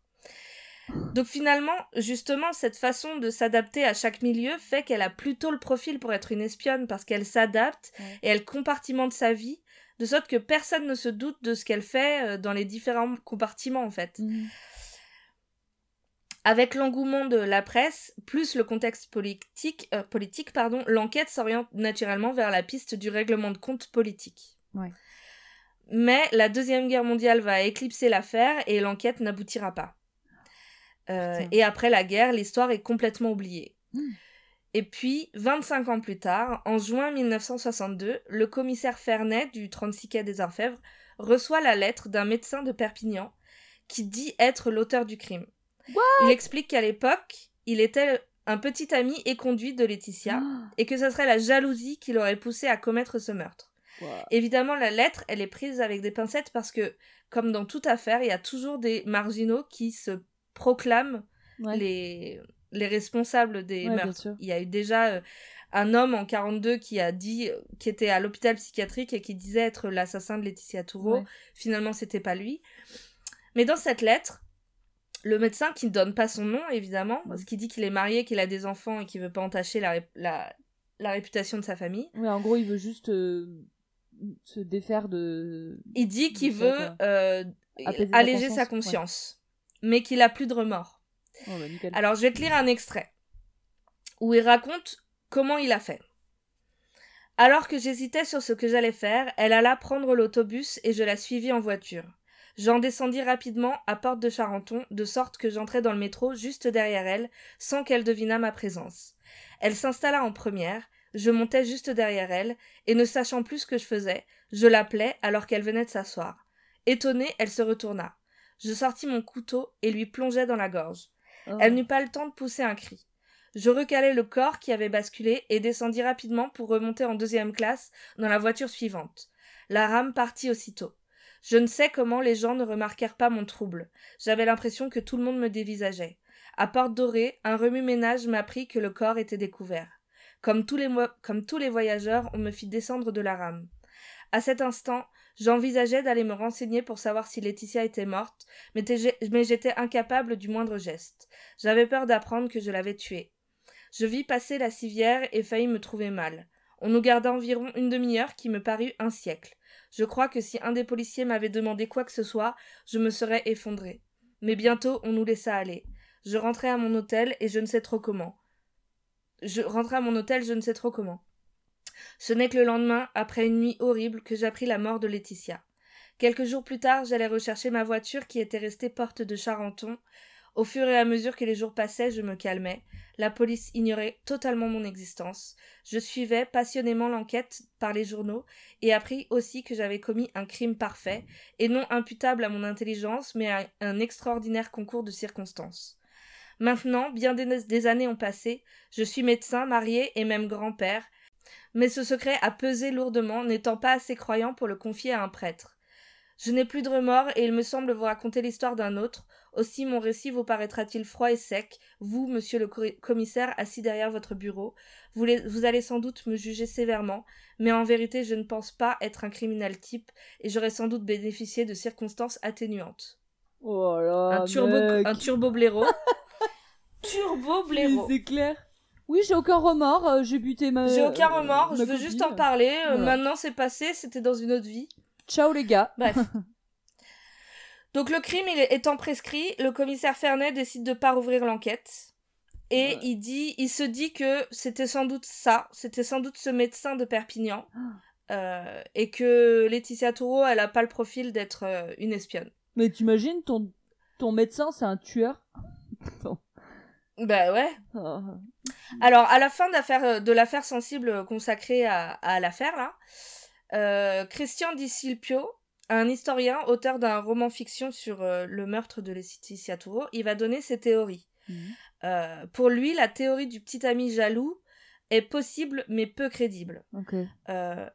Donc finalement, justement, cette façon de s'adapter à chaque milieu fait qu'elle a plutôt le profil pour être une espionne parce qu'elle s'adapte Ouais. et elle compartimente sa vie de sorte que personne ne se doute de ce qu'elle fait euh, dans les différents compartiments en fait. Mhm. Avec l'engouement de la presse, plus le contexte politique, euh, politique pardon, l'enquête s'oriente naturellement vers la piste du règlement de compte politique. Ouais. Mais la Deuxième Guerre mondiale va éclipser l'affaire et l'enquête n'aboutira pas. Euh, et après la guerre, l'histoire est complètement oubliée. Mm. Et puis, 25 ans plus tard, en juin 1962, le commissaire Fernet du 36 quai des Orfèvres reçoit la lettre d'un médecin de Perpignan qui dit être l'auteur du crime. Il explique qu'à l'époque, il était un petit ami et conduit de Laetitia Ah, et que ce serait la jalousie qui l'aurait poussé à commettre ce meurtre. Évidemment, la lettre, elle est prise avec des pincettes parce que, comme dans toute affaire, il y a toujours des marginaux qui se proclament Ouais. les, les responsables des Ouais, meurtres. Il y a eu déjà euh, un homme en 42 qui a dit, euh, qui était à l'hôpital psychiatrique et qui disait être l'assassin de Laetitia Toureau. Ouais. Finalement, c'était pas lui. Mais dans cette lettre, le médecin qui ne donne pas son nom, évidemment, parce qu'il dit qu'il est marié, qu'il a des enfants et qu'il veut pas entacher la, ré- la, la réputation de sa famille, Ouais, en gros, il veut juste euh, se défaire de. il dit qu'il veut euh, sa alléger sa conscience, mais qu'il a plus de remords. Oh, bah. Alors, je vais te lire un extrait où il raconte comment il a fait. Alors que j'hésitais sur ce que j'allais faire, elle alla prendre l'autobus et je la suivis en voiture. J'en descendis rapidement à Porte de Charenton, de sorte que j'entrai dans le métro juste derrière elle, sans qu'elle devinât ma présence. Elle s'installa en première, je montais juste derrière elle, et ne sachant plus ce que je faisais, je l'appelais alors qu'elle venait de s'asseoir. Étonnée, elle se retourna. Je sortis mon couteau et lui plongeai dans la gorge. Oh. Elle n'eut pas le temps de pousser un cri. Je recalai le corps qui avait basculé et descendis rapidement pour remonter en deuxième classe dans la voiture suivante. La rame partit aussitôt. Je ne sais comment les gens ne remarquèrent pas mon trouble. J'avais l'impression que tout le monde me dévisageait. À Porte Dorée, un remue-ménage m'apprit que le corps était découvert. Comme tous, les voyageurs, on me fit descendre de la rame. À cet instant, j'envisageais d'aller me renseigner pour savoir si Laetitia était morte, mais j'étais incapable du moindre geste. J'avais peur d'apprendre que je l'avais tuée. Je vis passer la civière et faillis me trouver mal. On nous garda environ une demi-heure qui me parut un siècle. Je crois que si un des policiers m'avait demandé quoi que ce soit, je me serais effondrée. Mais bientôt on nous laissa aller. Je rentrai à mon hôtel et je ne sais trop comment. Je rentrai à mon hôtel, je ne sais trop comment. Ce n'est que le lendemain, après une nuit horrible, que j'appris la mort de Laetitia. Quelques jours plus tard, j'allais rechercher ma voiture qui était restée porte de Charenton. Au fur et à mesure que les jours passaient, je me calmais. La police ignorait totalement mon existence. Je suivais passionnément l'enquête par les journaux et appris aussi que j'avais commis un crime parfait et non imputable à mon intelligence mais à un extraordinaire concours de circonstances. Maintenant, bien des, années ont passé, je suis médecin, marié et même grand-père, mais ce secret a pesé lourdement, n'étant pas assez croyant pour le confier à un prêtre. Je n'ai plus de remords et il me semble vous raconter l'histoire d'un autre. Aussi mon récit vous paraîtra-t-il froid et sec, vous, monsieur le commissaire, assis derrière votre bureau. Vous, vous, allez sans doute me juger sévèrement, mais en vérité je ne pense pas être un criminel type et j'aurais sans doute bénéficié de circonstances atténuantes. Oh là, un turbo, un turbo blaireau. turbo blaireau. C'est clair. Oui, j'ai aucun remords, euh, j'ai buté ma. J'ai aucun remords, je veux juste en parler. Euh, maintenant c'est passé, c'était dans une autre vie. Ciao les gars. Bref. Donc le crime il est, étant prescrit, le commissaire Fernet décide de pas rouvrir l'enquête. Et il dit, il se dit que c'était sans doute ça, c'était sans doute ce médecin de Perpignan, ah. euh, et que Laetitia Toureau, elle a pas le profil d'être euh, une espionne. Mais t'imagines ton ton médecin, c'est un tueur? bah ouais. Ah. Alors à la fin euh, de l'affaire sensible consacrée à, à l'affaire là, Christian Di Silpio, un historien, auteur d'un roman fiction sur le meurtre de Laetitia Toureau, il va donner ses théories. Mhm. Euh, pour lui, la théorie du petit ami jaloux est possible mais peu crédible. Euh,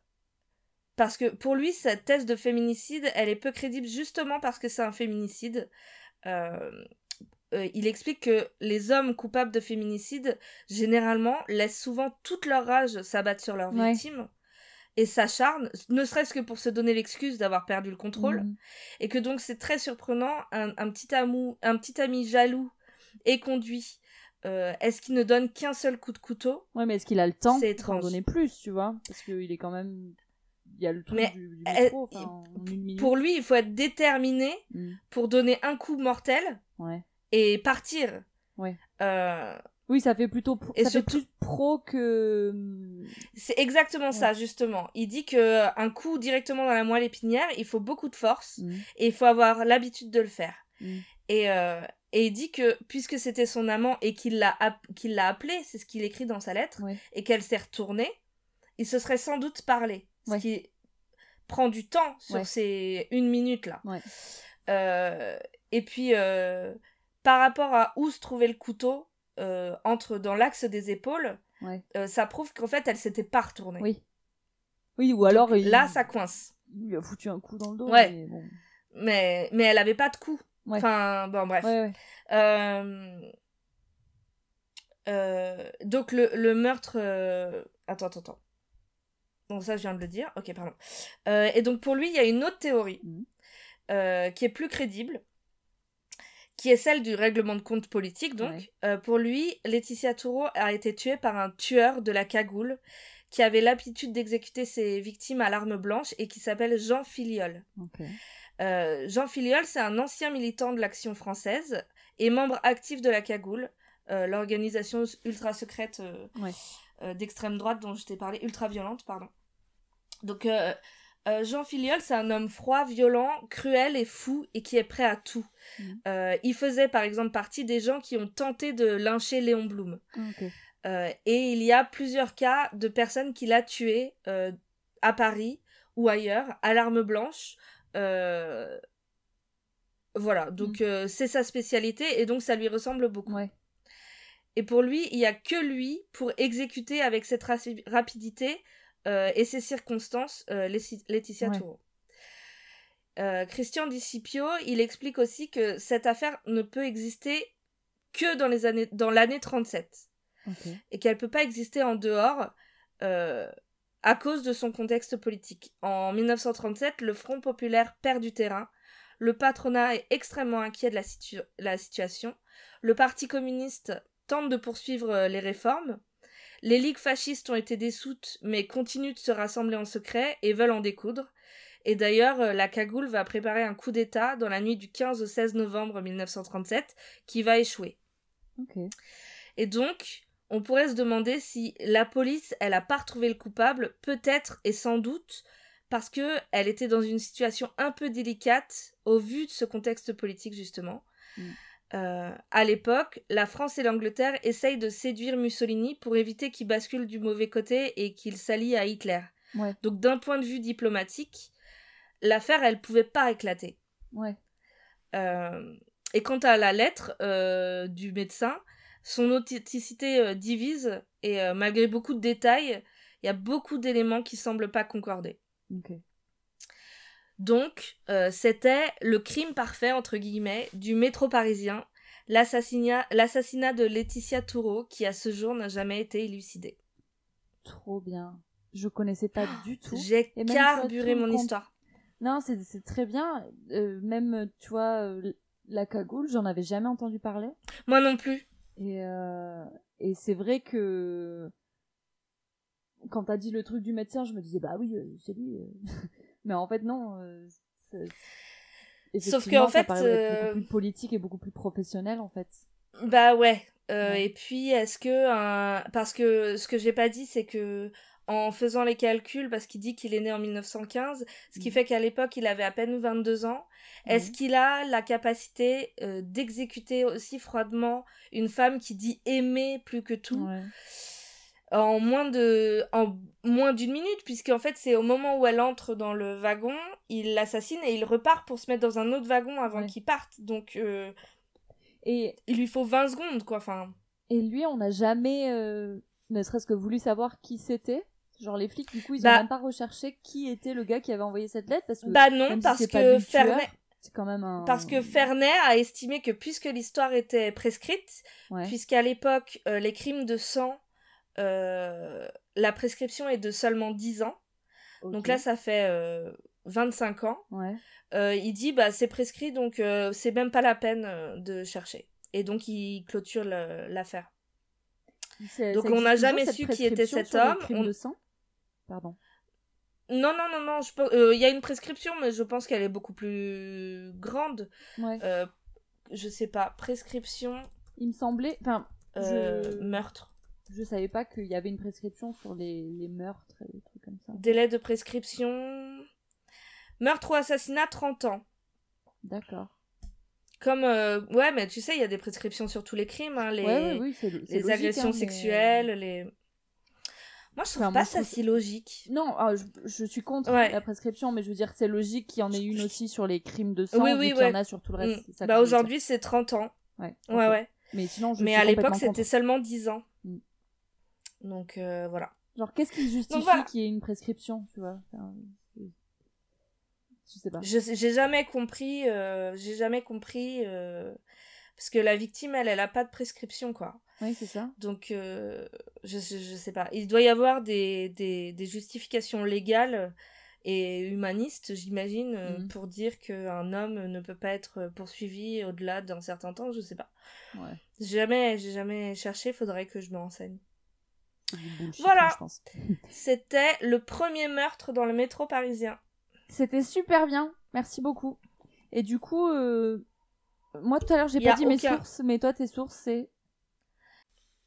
parce que pour lui, cette thèse de féminicide, elle est peu crédible justement parce que c'est un féminicide. Euh, il explique que les hommes coupables de féminicide, généralement, laissent souvent toute leur rage s'abattre sur leur victime et s'acharnent, ne serait-ce que pour se donner l'excuse d'avoir perdu le contrôle. Mhm. Et que donc c'est très surprenant, un, petit amou, un petit ami jaloux et conduit. Euh, est-ce qu'il ne donne qu'un seul coup de couteau? Ouais, mais est-ce qu'il a le temps d'en donner plus, tu vois? Parce qu'il est quand même. Il y a le truc du, métro, Pour lui, il faut être déterminé mm. pour donner un coup mortel ouais. et partir. Ouais. Euh... Oui, ça fait plutôt pro, ça fait plus pro que. C'est exactement ça, justement. Il dit que un coup directement dans la moelle épinière, il faut beaucoup de force mm. et il faut avoir l'habitude de le faire. Mm. Et, euh, et il dit que puisque c'était son amant et qu'il l'a qu'il l'a appelé, c'est ce qu'il écrit dans sa lettre, et qu'elle s'est retournée, il se serait sans doute parlé. Ce qui prend du temps sur ces une minute là. Euh, et puis euh, par rapport à où se trouvait le couteau, euh, entre dans l'axe des épaules, ça prouve qu'en fait elle s'était pas retournée. Oui. Oui, ou alors là ça coince. Il lui a foutu un coup dans le dos. Mais, mais, mais elle avait pas de coup. Enfin, bon, bref. Euh, euh, donc, le, le meurtre. Euh, attends, attends, attends. Donc, ça, je viens de le dire. Ok, pardon. et donc, pour lui, il y a une autre théorie mmh. qui est plus crédible, qui est celle du règlement de compte politique. Donc, pour lui, Laetitia Toureau a été tuée par un tueur de la cagoule qui avait l'habitude d'exécuter ses victimes à l'arme blanche et qui s'appelle Jean Filiol. Euh, Jean Filiol, c'est un ancien militant de l'Action française et membre actif de la Cagoule, euh, l'organisation ultra secrète euh, d'extrême droite dont je t'ai parlé, ultra violente, pardon. Donc Jean Filiol, c'est un homme froid, violent, cruel et fou et qui est prêt à tout. Mm. il faisait par exemple partie des gens qui ont tenté de lyncher Léon Blum. et il y a plusieurs cas de personnes qu'il a tuées à Paris ou ailleurs à l'arme blanche euh, voilà, donc mm. euh, c'est sa spécialité et donc ça lui ressemble beaucoup. Et pour lui, il y a que lui pour exécuter avec cette rapidité euh, et ces circonstances Laetitia ouais. Christian Discipio, il explique aussi que cette affaire ne peut exister que dans les années dans l'année 37 et qu'elle peut pas exister en dehors à cause de son contexte politique. En 1937, le Front populaire perd du terrain, le patronat est extrêmement inquiet de la, situation, le Parti communiste tente de poursuivre euh, les réformes, les ligues fascistes ont été dissoutes mais continuent de se rassembler en secret et veulent en découdre, et d'ailleurs, euh, la cagoule va préparer un coup d'État dans la nuit du 15 au 16 novembre 1937 qui va échouer. Et donc, on pourrait se demander si la police, elle a pas retrouvé le coupable, peut-être et sans doute parce que elle était dans une situation un peu délicate au vu de ce contexte politique justement. Mm. Euh, à l'époque, la France et l'Angleterre essayent de séduire Mussolini pour éviter qu'il bascule du mauvais côté et qu'il s'allie à Hitler. Donc d'un point de vue diplomatique, l'affaire, elle pouvait pas éclater. Ouais. Euh, et quant à la lettre du médecin, son authenticité divise et malgré beaucoup de détails, il y a beaucoup d'éléments qui semblent pas concorder. Donc, c'était le crime parfait, entre guillemets, du métro parisien, l'assassinat de Laetitia Toureau, qui à ce jour n'a jamais été élucidé. Trop bien. Je connaissais pas du tout. J'ai carburé mon histoire. Non, c'est très bien. Euh, même, tu vois, euh, la cagoule, j'en avais jamais entendu parler. Moi non plus. Et, euh, et c'est vrai que quand t'as dit le truc du médecin, je me disais, bah oui, c'est lui. Mais en fait, non. Sauf qu'en fait. beaucoup plus politique et beaucoup plus professionnel, en fait. Bah ouais. Et puis, est-ce que. Parce que ce que j'ai pas dit, c'est que en faisant les calculs, parce qu'il dit qu'il est né en 1915, ce qui mmh. fait qu'à l'époque, il avait à peine 22 ans. Est-ce qu'il a la capacité euh, d'exécuter aussi froidement une femme qui dit aimer plus que tout? En moins de en moins d'une minute puisqu'en fait c'est au moment où elle entre dans le wagon il l'assassine et il repart pour se mettre dans un autre wagon avant qu'il parte. Donc euh, et il lui faut 20 secondes quoi enfin. Et lui on n'a jamais euh, ne serait-ce que voulu savoir qui c'était. Genre les flics, du coup, ils ont bah même pas recherché qui était le gars qui avait envoyé cette lettre parce que bah non, parce que Fernet, c'est quand même un... parce que Fernet a estimé que puisque l'histoire était prescrite, puisqu'à l'époque euh, les crimes de sang, la prescription est de seulement 10 ans. Donc là, ça fait 25 euh, ans. il dit bah c'est prescrit donc c'est même pas la peine de chercher. Et donc il clôture l'affaire. Donc on n'a jamais su qui était cet homme. On... De sang? Pardon. Non, non, non, non. Euh, il y a une prescription, mais je pense qu'elle est beaucoup plus grande. Ouais. Euh, je sais pas. Prescription. Il me semblait. Enfin. Euh, meurtre. Je savais pas qu'il y avait une prescription sur les, les meurtres et des trucs comme ça. Délai de prescription. Meurtre ou assassinat, 30 ans. D'accord. Comme. Ouais, mais tu sais, il y a des prescriptions sur tous les crimes. Hein, les, ouais, oui, les agressions hein, sexuelles, les. Moi, je trouve pas ça si logique. Non, ah, je, suis contre la prescription, mais je veux dire que c'est logique qu'il y en ait une aussi sur les crimes de sang, oui, oui, qu'il y en a sur tout le reste. Mm. bah aujourd'hui, c'est 30 ans. Ouais, ouais, ouais. Mais sinon, je Mais à l'époque, c'était seulement 10 ans. Donc, euh, voilà. Genre, qu'est-ce qui justifie qu'il y ait une prescription, tu vois Je sais pas. J'ai jamais compris, euh, j'ai jamais compris, euh, parce que la victime, elle, elle a pas de prescription, quoi. Oui, c'est ça. Donc, je, je, sais pas. Il doit y avoir des, des, des justifications légales et humanistes, j'imagine, mhm. pour dire qu'un homme ne peut pas être poursuivi au-delà d'un certain temps, je sais pas. Ouais. J'ai jamais, j'ai jamais cherché, faudrait que je me renseigne. Voilà, c'était le premier meurtre dans le métro parisien. C'était super bien, merci beaucoup. Et du coup, euh, moi tout à l'heure j'ai pas dit mes sources, mais toi tes sources c'est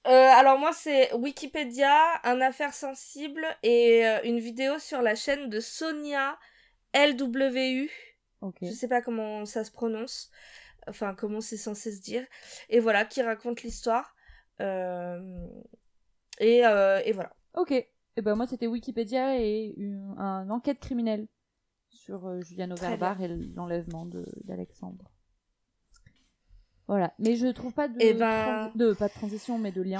euh, alors moi c'est Wikipédia, un affaire sensible et euh, une vidéo sur la chaîne de Sonia LWU. Je sais pas comment ça se prononce, enfin comment c'est censé se dire. Et voilà, qui raconte l'histoire. Euh, et, et, voilà. Ok. Et ben moi c'était Wikipédia et une, enquête criminelle sur Juliano Verbar et l'enlèvement d'Alexandre. Voilà, mais je trouve pas de, eh ben... de pas de transition, mais de lien.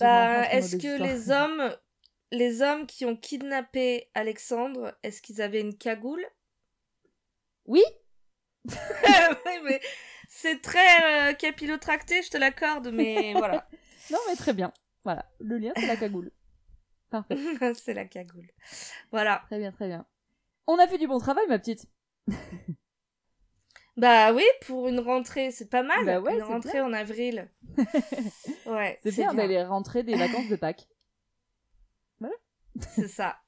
Bah, est-ce que les hommes, les hommes qui ont kidnappé Alexandre, est-ce qu'ils avaient une cagoule? Oui. oui, mais c'est très euh, capillotracté, je te l'accorde, mais voilà. non, mais très bien. Voilà, le lien c'est la cagoule. Parfait. c'est la cagoule. Voilà. Très bien, très bien. On a fait du bon travail, ma petite. Bah oui, pour une rentrée, c'est pas mal. Bah ouais, une rentrée en avril. ouais. C'est bien, bien. les rentrées des vacances de Pâques. Voilà. C'est ça.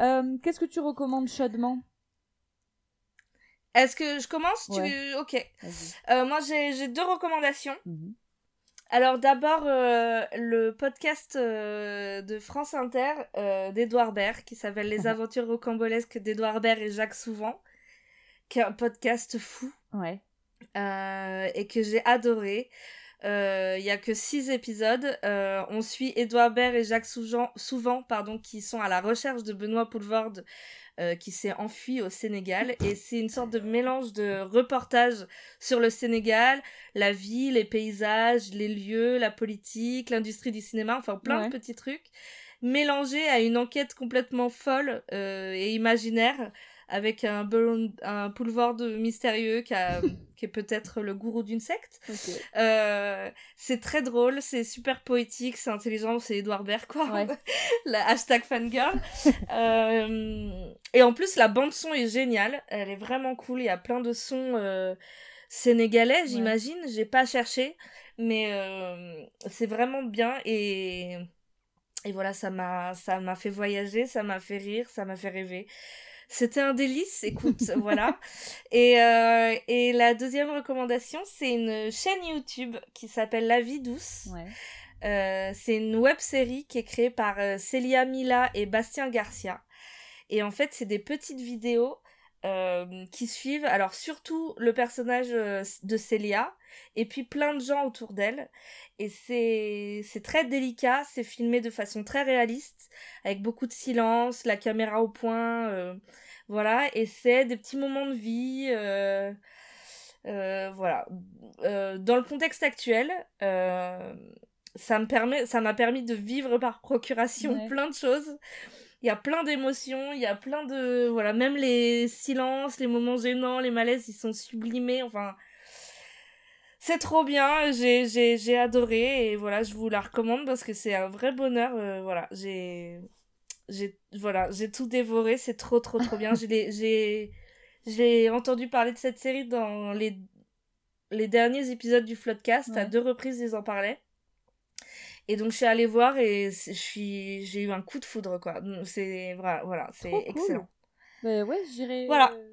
Euh, qu'est-ce que tu recommandes chaudement? Est-ce que je commence? Tu... Ok. Euh, moi, j'ai deux recommandations. Mhm. Alors d'abord, euh, le podcast de France Inter d'Edouard Baird qui s'appelle Les aventures rocambolesques d'Edouard Baird et Jacques Souvent qui est un podcast fou. Ouais. Euh, et que j'ai adoré. Euh, il y a que six épisodes. Euh, on suit Edouard Baird et Jacques Souvent, souvent pardon, qui sont à la recherche de Benoît Poulvord, euh, qui s'est enfui au Sénégal. Et c'est une sorte de mélange de reportages sur le Sénégal, la vie, les paysages, les lieux, la politique, l'industrie du cinéma, enfin plein de petits trucs, mélangés à une enquête complètement folle euh, et imaginaire avec un, un boulevard mystérieux qui, qui est peut-être le gourou d'une secte. Euh, c'est très drôle, c'est super poétique, c'est intelligent, c'est Edouard Baird, quoi. la hashtag fangirl. euh, et en plus, la bande-son est géniale, elle est vraiment cool, il y a plein de sons euh, sénégalais, j'imagine, j'ai pas cherché, mais c'est vraiment bien et... Et voilà, ça m'a, ça m'a fait voyager, ça m'a fait rire, ça m'a fait rêver. C'était un délice, écoute, voilà. Et, euh, et la deuxième recommandation, c'est une chaîne YouTube qui s'appelle La vie douce. Euh, c'est une web série qui est créée par euh, Celia Mila et Bastien Garcia. Et en fait, c'est des petites vidéos qui suivent, alors surtout le personnage de Celia, et puis plein de gens autour d'elle. Et c'est, très délicat, c'est filmé de façon très réaliste, avec beaucoup de silence, la caméra au point. Voilà, et c'est des petits moments de vie. Euh, euh, voilà. Euh, dans le contexte actuel, ça me permet, ça m'a permis de vivre par procuration plein de choses. Il y a plein d'émotions, il y a plein de voilà, même les silences, les moments gênants, les malaises, ils sont sublimés. Enfin, c'est trop bien, j'ai j'ai adoré et voilà, je vous la recommande parce que c'est un vrai bonheur. voilà, j'ai j'ai voilà, j'ai tout dévoré, c'est trop trop trop bien. j'ai j'ai entendu parler de cette série dans les les derniers épisodes du Floodcast, à deux reprises ils en parlaient. Et donc je suis allée voir et je suis j'ai eu un coup de foudre quoi. C'est voilà, voilà c'est excellent. Bah ouais, j'irai Voilà. Euh,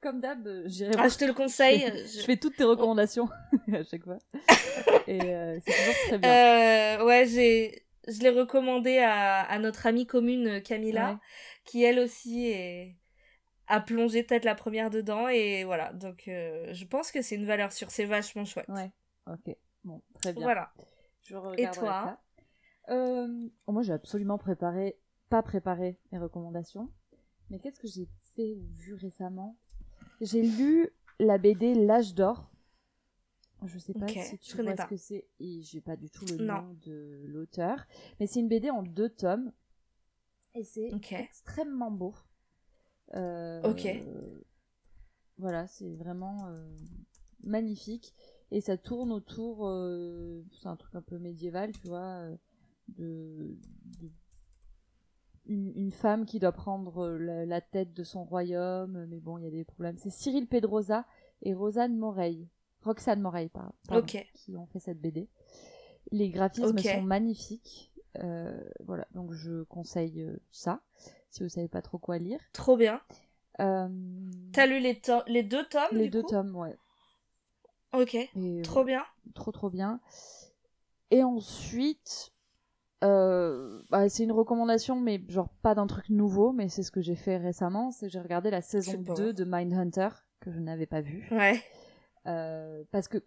comme d'hab, j'irai ah, je te le conseille. je... fais toutes tes recommandations à chaque fois. et euh, c'est toujours très bien. Euh, ouais, j'ai je l'ai recommandé à, à, notre amie commune euh, Camilla, qui elle aussi est, a plongé peut-être la première dedans. Et voilà, donc euh, je pense que c'est une valeur sûre, c'est vachement chouette. Ouais, ok, bon, très bien. Voilà. Je et toi euh, Moi, j'ai absolument préparé, pas préparé mes recommandations. Mais qu'est-ce que j'ai fait ou vu récemment? J'ai lu la BD L'âge d'or. Je sais pas si tu vois ce que c'est et j'ai pas du tout le nom de l'auteur, mais c'est une BD en deux tomes. Et c'est extrêmement beau. Euh, ok. Voilà, c'est vraiment euh, magnifique et ça tourne autour, euh, c'est un truc un peu médiéval, tu vois, de, une, femme qui doit prendre la, tête de son royaume, mais bon, il y a des problèmes. C'est Cyril Pedrosa et Rosanne Moreille. Roxane Moreille, pardon, qui ont fait cette BD. Les graphismes sont magnifiques. Euh, voilà, donc je conseille euh, ça, si vous savez pas trop quoi lire. Trop bien. Euh... T'as lu les, les deux tomes Les deux tomes, ouais. Ok, trop bien. Trop trop bien. Et ensuite, euh, bah, c'est une recommandation, mais genre pas d'un truc nouveau, mais c'est ce que j'ai fait récemment, c'est j'ai regardé la saison 2 de Mindhunter, que je n'avais pas vu. Ouais. Euh, parce que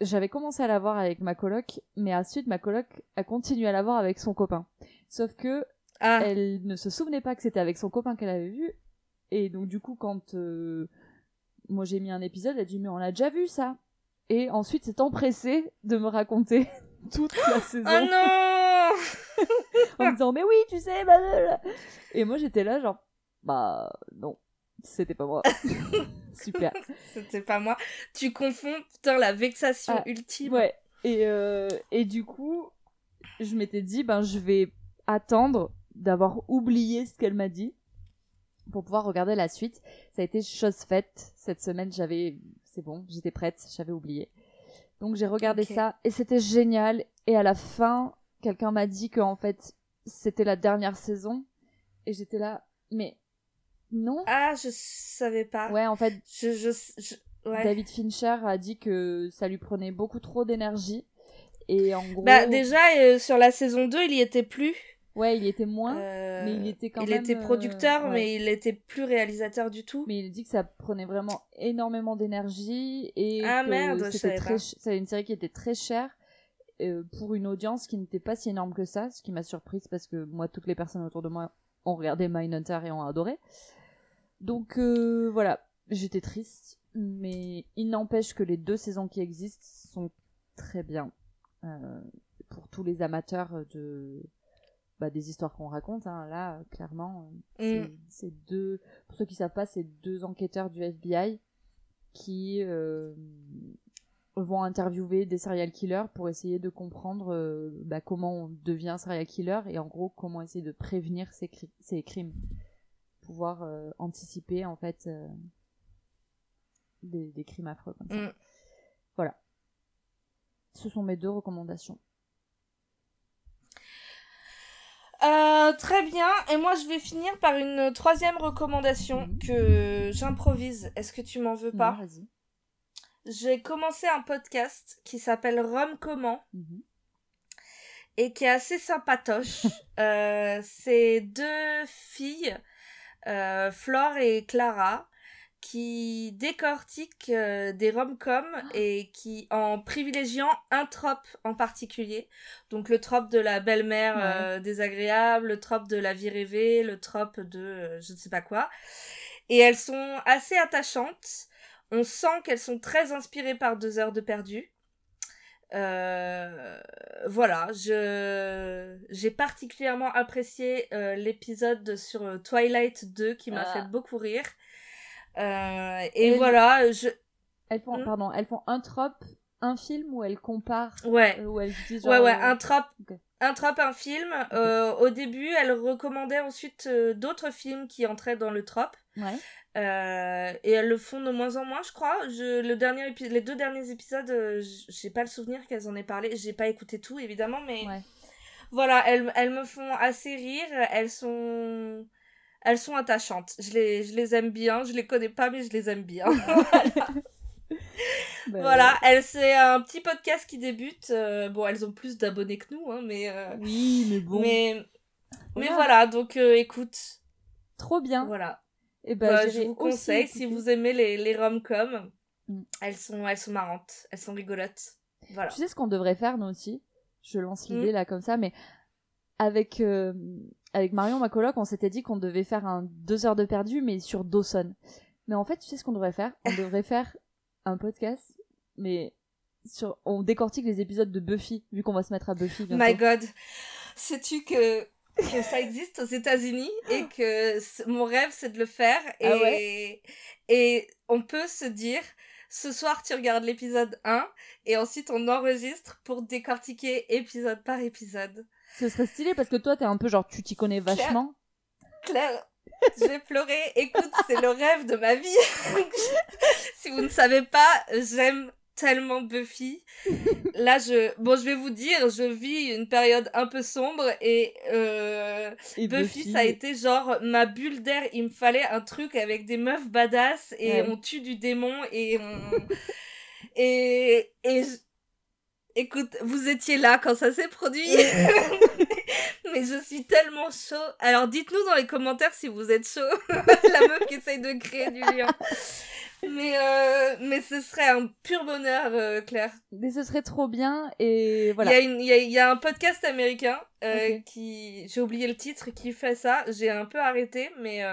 j'avais commencé à la voir avec ma coloc, mais ensuite ma coloc a continué à la voir avec son copain. Sauf que ah. elle ne se souvenait pas que c'était avec son copain qu'elle avait vu, et donc du coup quand euh, moi j'ai mis un épisode, elle a dit mais on l'a déjà vu ça. Et ensuite s'est empressée de me raconter toute la saison. Oh non En me disant mais oui tu sais blablabla. Et moi j'étais là genre bah non c'était pas moi. Super. C'était pas moi. Tu confonds, putain, la vexation ah, ultime. Ouais. Et, euh, et du coup, je m'étais dit, ben, je vais attendre d'avoir oublié ce qu'elle m'a dit pour pouvoir regarder la suite. Ça a été chose faite. Cette semaine, j'avais, c'est bon, j'étais prête, j'avais oublié. Donc j'ai regardé ça et c'était génial. Et à la fin, quelqu'un m'a dit que en fait, c'était la dernière saison. Et j'étais là, mais non. Ah, je savais pas. Ouais, en fait, je, je, David Fincher a dit que ça lui prenait beaucoup trop d'énergie. Et en gros. Bah, déjà, euh, sur la saison 2, il y était plus. Ouais, il était moins, euh, mais il était quand il même. Il était producteur, euh, mais il était plus réalisateur du tout. Mais il dit que ça prenait vraiment énormément d'énergie et ah, que merde, c'était très. C'est une série qui était très chère pour une audience qui n'était pas si énorme que ça, ce qui m'a surprise parce que moi, toutes les personnes autour de moi ont regardé Mindhunter et ont adoré. Donc euh, voilà, j'étais triste, mais il n'empêche que les deux saisons qui existent sont très bien. Euh, pour tous les amateurs de bah, des histoires qu'on raconte, hein, là, clairement, c'est Mm. deux. Pour ceux qui savent pas, c'est deux enquêteurs du FBI qui euh, vont interviewer des serial killers pour essayer de comprendre euh, bah, comment on devient serial killer et en gros comment essayer de prévenir ces, cri- ces crimes, pouvoir euh, anticiper en fait euh, des, des crimes affreux comme ça. Mm. Voilà. Ce sont mes deux recommandations. Euh, très bien. Et moi, je vais finir par une troisième recommandation Mhm. que j'improvise. Est-ce que tu m'en veux pas vas-y. J'ai commencé un podcast qui s'appelle Rome Comment Mhm. et qui est assez sympatoche. euh, c'est deux filles, euh, Flore et Clara, qui décortiquent euh, des rom-coms et qui en privilégiant un trope en particulier. Donc le trope de la belle-mère Ouais. euh, désagréable, le trope de la vie rêvée, le trope de euh, je ne sais pas quoi. Et elles sont assez attachantes. On sent qu'elles sont très inspirées par deux heures de perdu. Voilà, je j'ai particulièrement apprécié l'épisode sur Twilight 2 qui m'a Ah. fait beaucoup rire. Euh, et Et- voilà, je Elles font, Mhm. pardon, elles font un trope, un film où elles comparent, ouais, euh, où elles disent ouais genre, ouais, euh, un trope, un trope, un film. Euh, au début, elle recommandait ensuite euh, d'autres films qui entraient dans le trope. Ouais. Euh, et elles le font de moins en moins, je crois. Je, le dernier les deux derniers épisodes, j'ai pas le souvenir qu'elles en aient parlé. J'ai pas écouté tout, évidemment, mais Ouais. voilà, elles, elles me font assez rire. Elles sont, elles sont attachantes. Je les, je les aime bien. Je les connais pas, mais je les aime bien. Voilà, elles, c'est un petit podcast qui débute. Euh, bon, elles ont plus d'abonnés que nous, hein, mais, euh, Oui, mais bon. mais, mais Voilà. voilà. Donc, euh, écoute, Trop bien. voilà. Et ben, Bah, je vous conseille si vous aimez les, les rom-coms. Mm. Elles sont, elles sont marrantes, elles sont rigolotes. Voilà. Tu sais ce qu'on devrait faire, nous aussi? Je lance Hmm. l'idée là comme ça, mais avec, avec Marion, ma coloc, on s'était dit qu'on devait faire un deux heures de perdu, mais sur Dawson. Mais en fait, tu sais ce qu'on devrait faire? On devrait faire un podcast, mais sur, on décortique les épisodes de Buffy, vu qu'on va se mettre à Buffy bientôt. My God, sais-tu que, que ça existe aux États-Unis et que mon rêve c'est de le faire et, Ah ouais? et on peut se dire ce soir tu regardes l'épisode 1 et ensuite on enregistre pour décortiquer épisode par épisode. Ce serait stylé parce que toi, t'es un peu genre, tu t'y connais vachement. Claire, j'ai pleuré. Écoute, c'est le rêve de ma vie. si vous ne savez pas, j'aime tellement Buffy. Là, je, bon, je vais vous dire, je vis une période un peu sombre et, euh, Et Buffy, ça a été genre ma bulle d'air. Il me fallait un truc avec des meufs badass et Ouais. on tue du démon et on... et, et je- Écoute, vous étiez là quand ça s'est produit. Mais je suis tellement chaud. Alors dites-nous dans les commentaires si vous êtes chaud. La meuf qui essaye de créer du lien. Mais, euh, mais ce serait un pur bonheur, euh, Claire. Mais ce serait trop bien et voilà. Il, y a une- il, y a, il y a un podcast américain euh, qui... J'ai oublié le titre, qui fait ça. J'ai un peu arrêté, mais...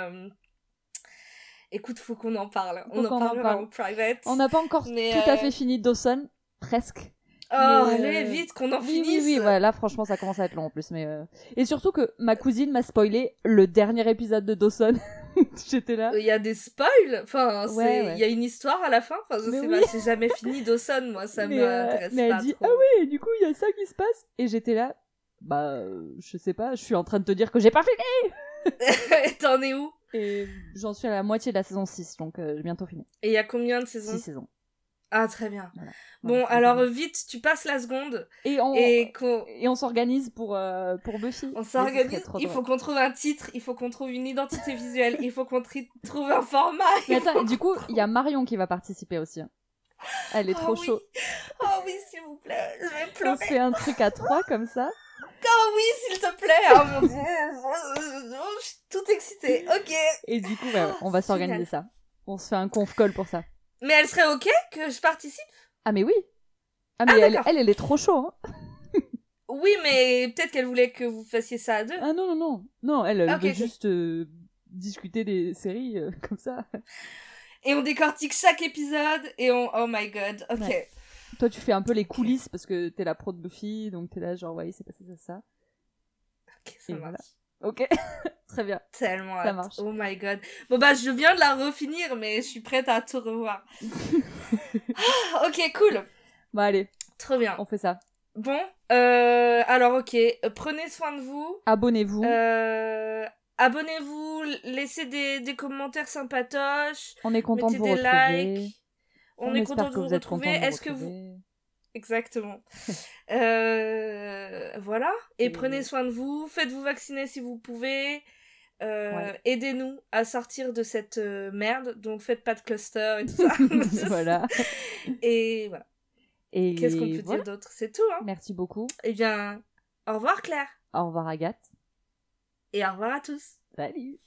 Écoute, faut qu'on en parle. Faut On en parle. en private. On n'a pas encore Mais, tout à fait fini Dawson, presque. Oh, mais, allez, euh, vite, qu'on en Oui, finisse. oui, oui, ouais, là franchement ça commence à être long en plus. Mais euh, Et surtout que ma cousine m'a spoilé le dernier épisode de Dawson. J'étais là. Il y a des spoils? Enfin, c'est- Ouais, ouais. il y a une histoire à la fin? Enfin, je Mais sais oui. pas, j'ai jamais fini Dawson, moi, ça mais, euh, m'intéresse mais pas elle dit trop. Ah oui, et du coup il y a ça qui se passe. Et j'étais là. Bah, euh, je sais pas, je suis en train de te dire que j'ai pas fait. T'en es où? Et j'en suis à la moitié de la saison 6, donc euh, j'ai bientôt fini. Et il y a combien de saisons? 6 saisons. Ah, très bien. Voilà. Bon, Voilà, alors vite, tu passes la seconde Et on, et on s'organise pour, euh, pour Buffy. on s'organise. Il faut qu'on trouve un titre, il faut qu'on trouve une identité visuelle, il faut qu'on trouve un format. Mais attends, du coup, il y a Marion qui va participer aussi. hein. Elle est Oh trop oui. chaude. Oh oui, s'il vous plaît, je vais On pleurer. fait un truc à trois comme ça. Oh oui, s'il te plaît. Oh mon dieu, je suis toute excitée. Ok. Et du coup, on va s'organiser ça. On se fait un conf call pour ça. Mais elle serait ok que je participe? Ah mais oui. Ah mais Ah, elle, d'accord. elle, elle est trop chaud. Hein. Oui, mais peut-être qu'elle voulait que vous fassiez ça à deux. Ah non non non non, elle, elle Ok, veut juste euh, discuter des séries euh, comme ça. Et on décortique chaque épisode et on. Oh my god, ok. Ouais. Toi, tu fais un peu les coulisses parce que t'es la pro de Buffy, donc t'es là, genre, ouais, c'est passé ça, ça. Ok, ça Et marche. voilà. Ok, très bien. Tellement Ça marche. Oh my god. Bon bah je viens de la refinir mais je suis prête à tout revoir. Ah, ok, cool. Bon, allez, Trop bien. on fait ça. Bon, euh, alors ok, prenez soin de vous. Abonnez-vous. Euh, Abonnez-vous, laissez des, des commentaires sympatoches, on est content de vous des retrouver. likes. On, On, est content de vous retrouver. Est-ce que vous... Exactement. Euh, voilà. Et prenez soin de vous. Faites-vous vacciner si vous pouvez. Euh, Ouais. Aidez-nous à sortir de cette euh, merde. Donc faites pas de cluster et tout ça. voilà. Et voilà. Et Qu'est-ce qu'on peut voilà. dire d'autre? C'est tout. Hein Merci beaucoup. eh bien, au revoir Claire. Au revoir Agathe. Et au revoir à tous. Salut.